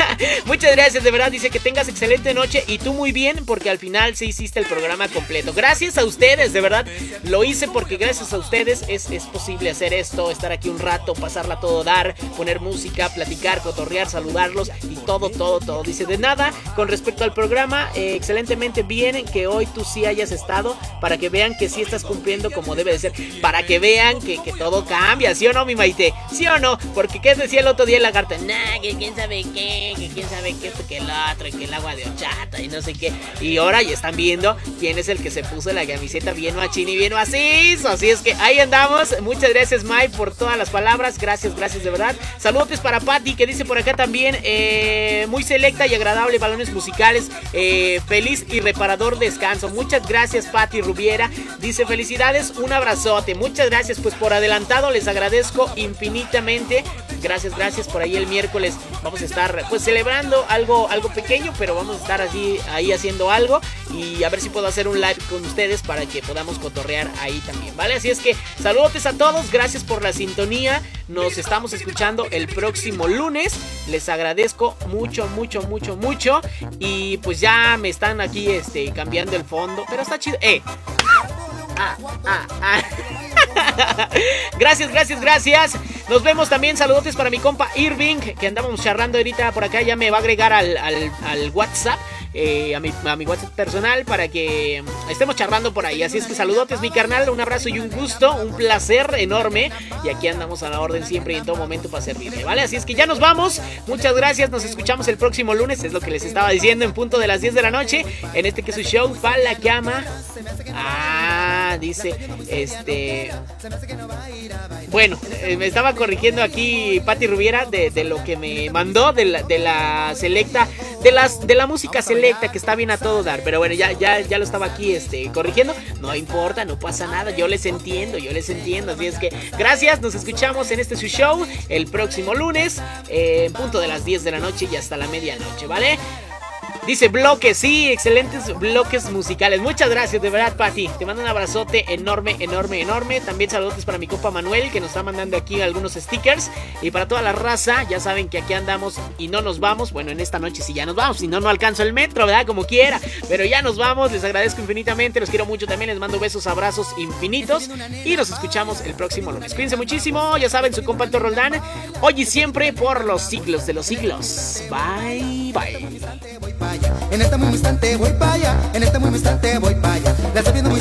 (laughs) muchas gracias, de verdad. Dice que tengas excelente noche. Y tú muy bien, porque al final sí hiciste el programa completo. Gracias a ustedes, de verdad. Lo hice porque gracias a ustedes es, es posible hacer esto, estar aquí un rato, pasarla todo dar, poner música, platicar, cotorrear, saludarlos y todo, todo, todo. Dice de nada con respecto al programa, eh, excelentemente bien que hoy tú sí hayas estado para que vean que sí estás cumpliendo como debe de ser, para que vean que, que todo cambia, ¿sí o no, mi Maite? ¿Sí o no? Porque ¿qué decía el otro día el lagarto? Nah, que quién sabe qué, que quién sabe qué esto, que el otro, y que el agua de horchata y no sé qué. Y ahora ya están viendo quién es el que se puso la camiseta bien machín y bien Así es que ahí andamos. Muchas gracias, Mike, por todas las palabras. Gracias, gracias de verdad. Saludos para Patty, que dice por acá también, eh, muy selecta y agradable, balones musicales. eh, feliz y reparador descanso. Muchas gracias, Patty Rubiera. Dice, felicidades, un abrazote. Muchas gracias, pues por adelantado les agradezco infinitamente. Gracias, gracias. Por ahí el miércoles vamos a estar pues celebrando algo, algo pequeño, pero vamos a estar así, ahí haciendo algo. Y a ver si puedo hacer un live con ustedes para que podamos cotorrear ahí también, ¿vale? Así es que saludos a todos, gracias por la sintonía. Nos estamos escuchando el próximo lunes. Les agradezco mucho, mucho, mucho, mucho. Y pues ya me están aquí este, cambiando el fondo. Pero está chido. ¡Eh! Ah, ah, ah. (laughs) gracias, gracias, gracias. Nos vemos también. Saludotes para mi compa Irving, que andamos charlando ahorita por acá. Ya me va a agregar al, al, al WhatsApp. Eh, a, mi, a, mi, WhatsApp personal para que estemos charlando por ahí. Así es que saludotes, mi carnal, un abrazo y un gusto, un placer enorme. Y aquí andamos a la orden siempre y en todo momento para servirle, ¿vale? Así es que ya nos vamos. Muchas gracias, nos escuchamos el próximo lunes, es lo que les estaba diciendo en punto de las 10 de la noche, en este que es su show, para la cama. Ah, dice, este... Bueno, eh, me estaba corrigiendo aquí Patti Rubiera de, de, lo que me mandó, de la, de la selecta, de, las, de la música selecta que está bien a todo dar. Pero bueno, ya, ya, ya lo estaba aquí este, corrigiendo. No importa, no pasa nada, yo les entiendo, yo les entiendo. Así es que gracias, nos escuchamos en este su show el próximo lunes, eh, en punto de las 10 de la noche y hasta la medianoche, ¿vale? Dice bloques, sí, excelentes bloques musicales. Muchas gracias, de verdad, Pati. Te mando un abrazote enorme, enorme, enorme. También saludos para mi compa Manuel, que nos está mandando aquí algunos stickers. Y para toda la raza, ya saben que aquí andamos y no nos vamos. Bueno, en esta noche sí ya nos vamos. Si no, no alcanzo el metro, ¿verdad? Como quiera. Pero ya nos vamos. Les agradezco infinitamente. Los quiero mucho también. Les mando besos, abrazos infinitos. Y nos escuchamos el próximo lunes. Cuídense muchísimo. Ya saben, su compa Roldán. Hoy y siempre por los siglos de los siglos. Bye, bye. En este mismo instante voy para allá, en este mismo instante voy para allá. La estoy viendo muy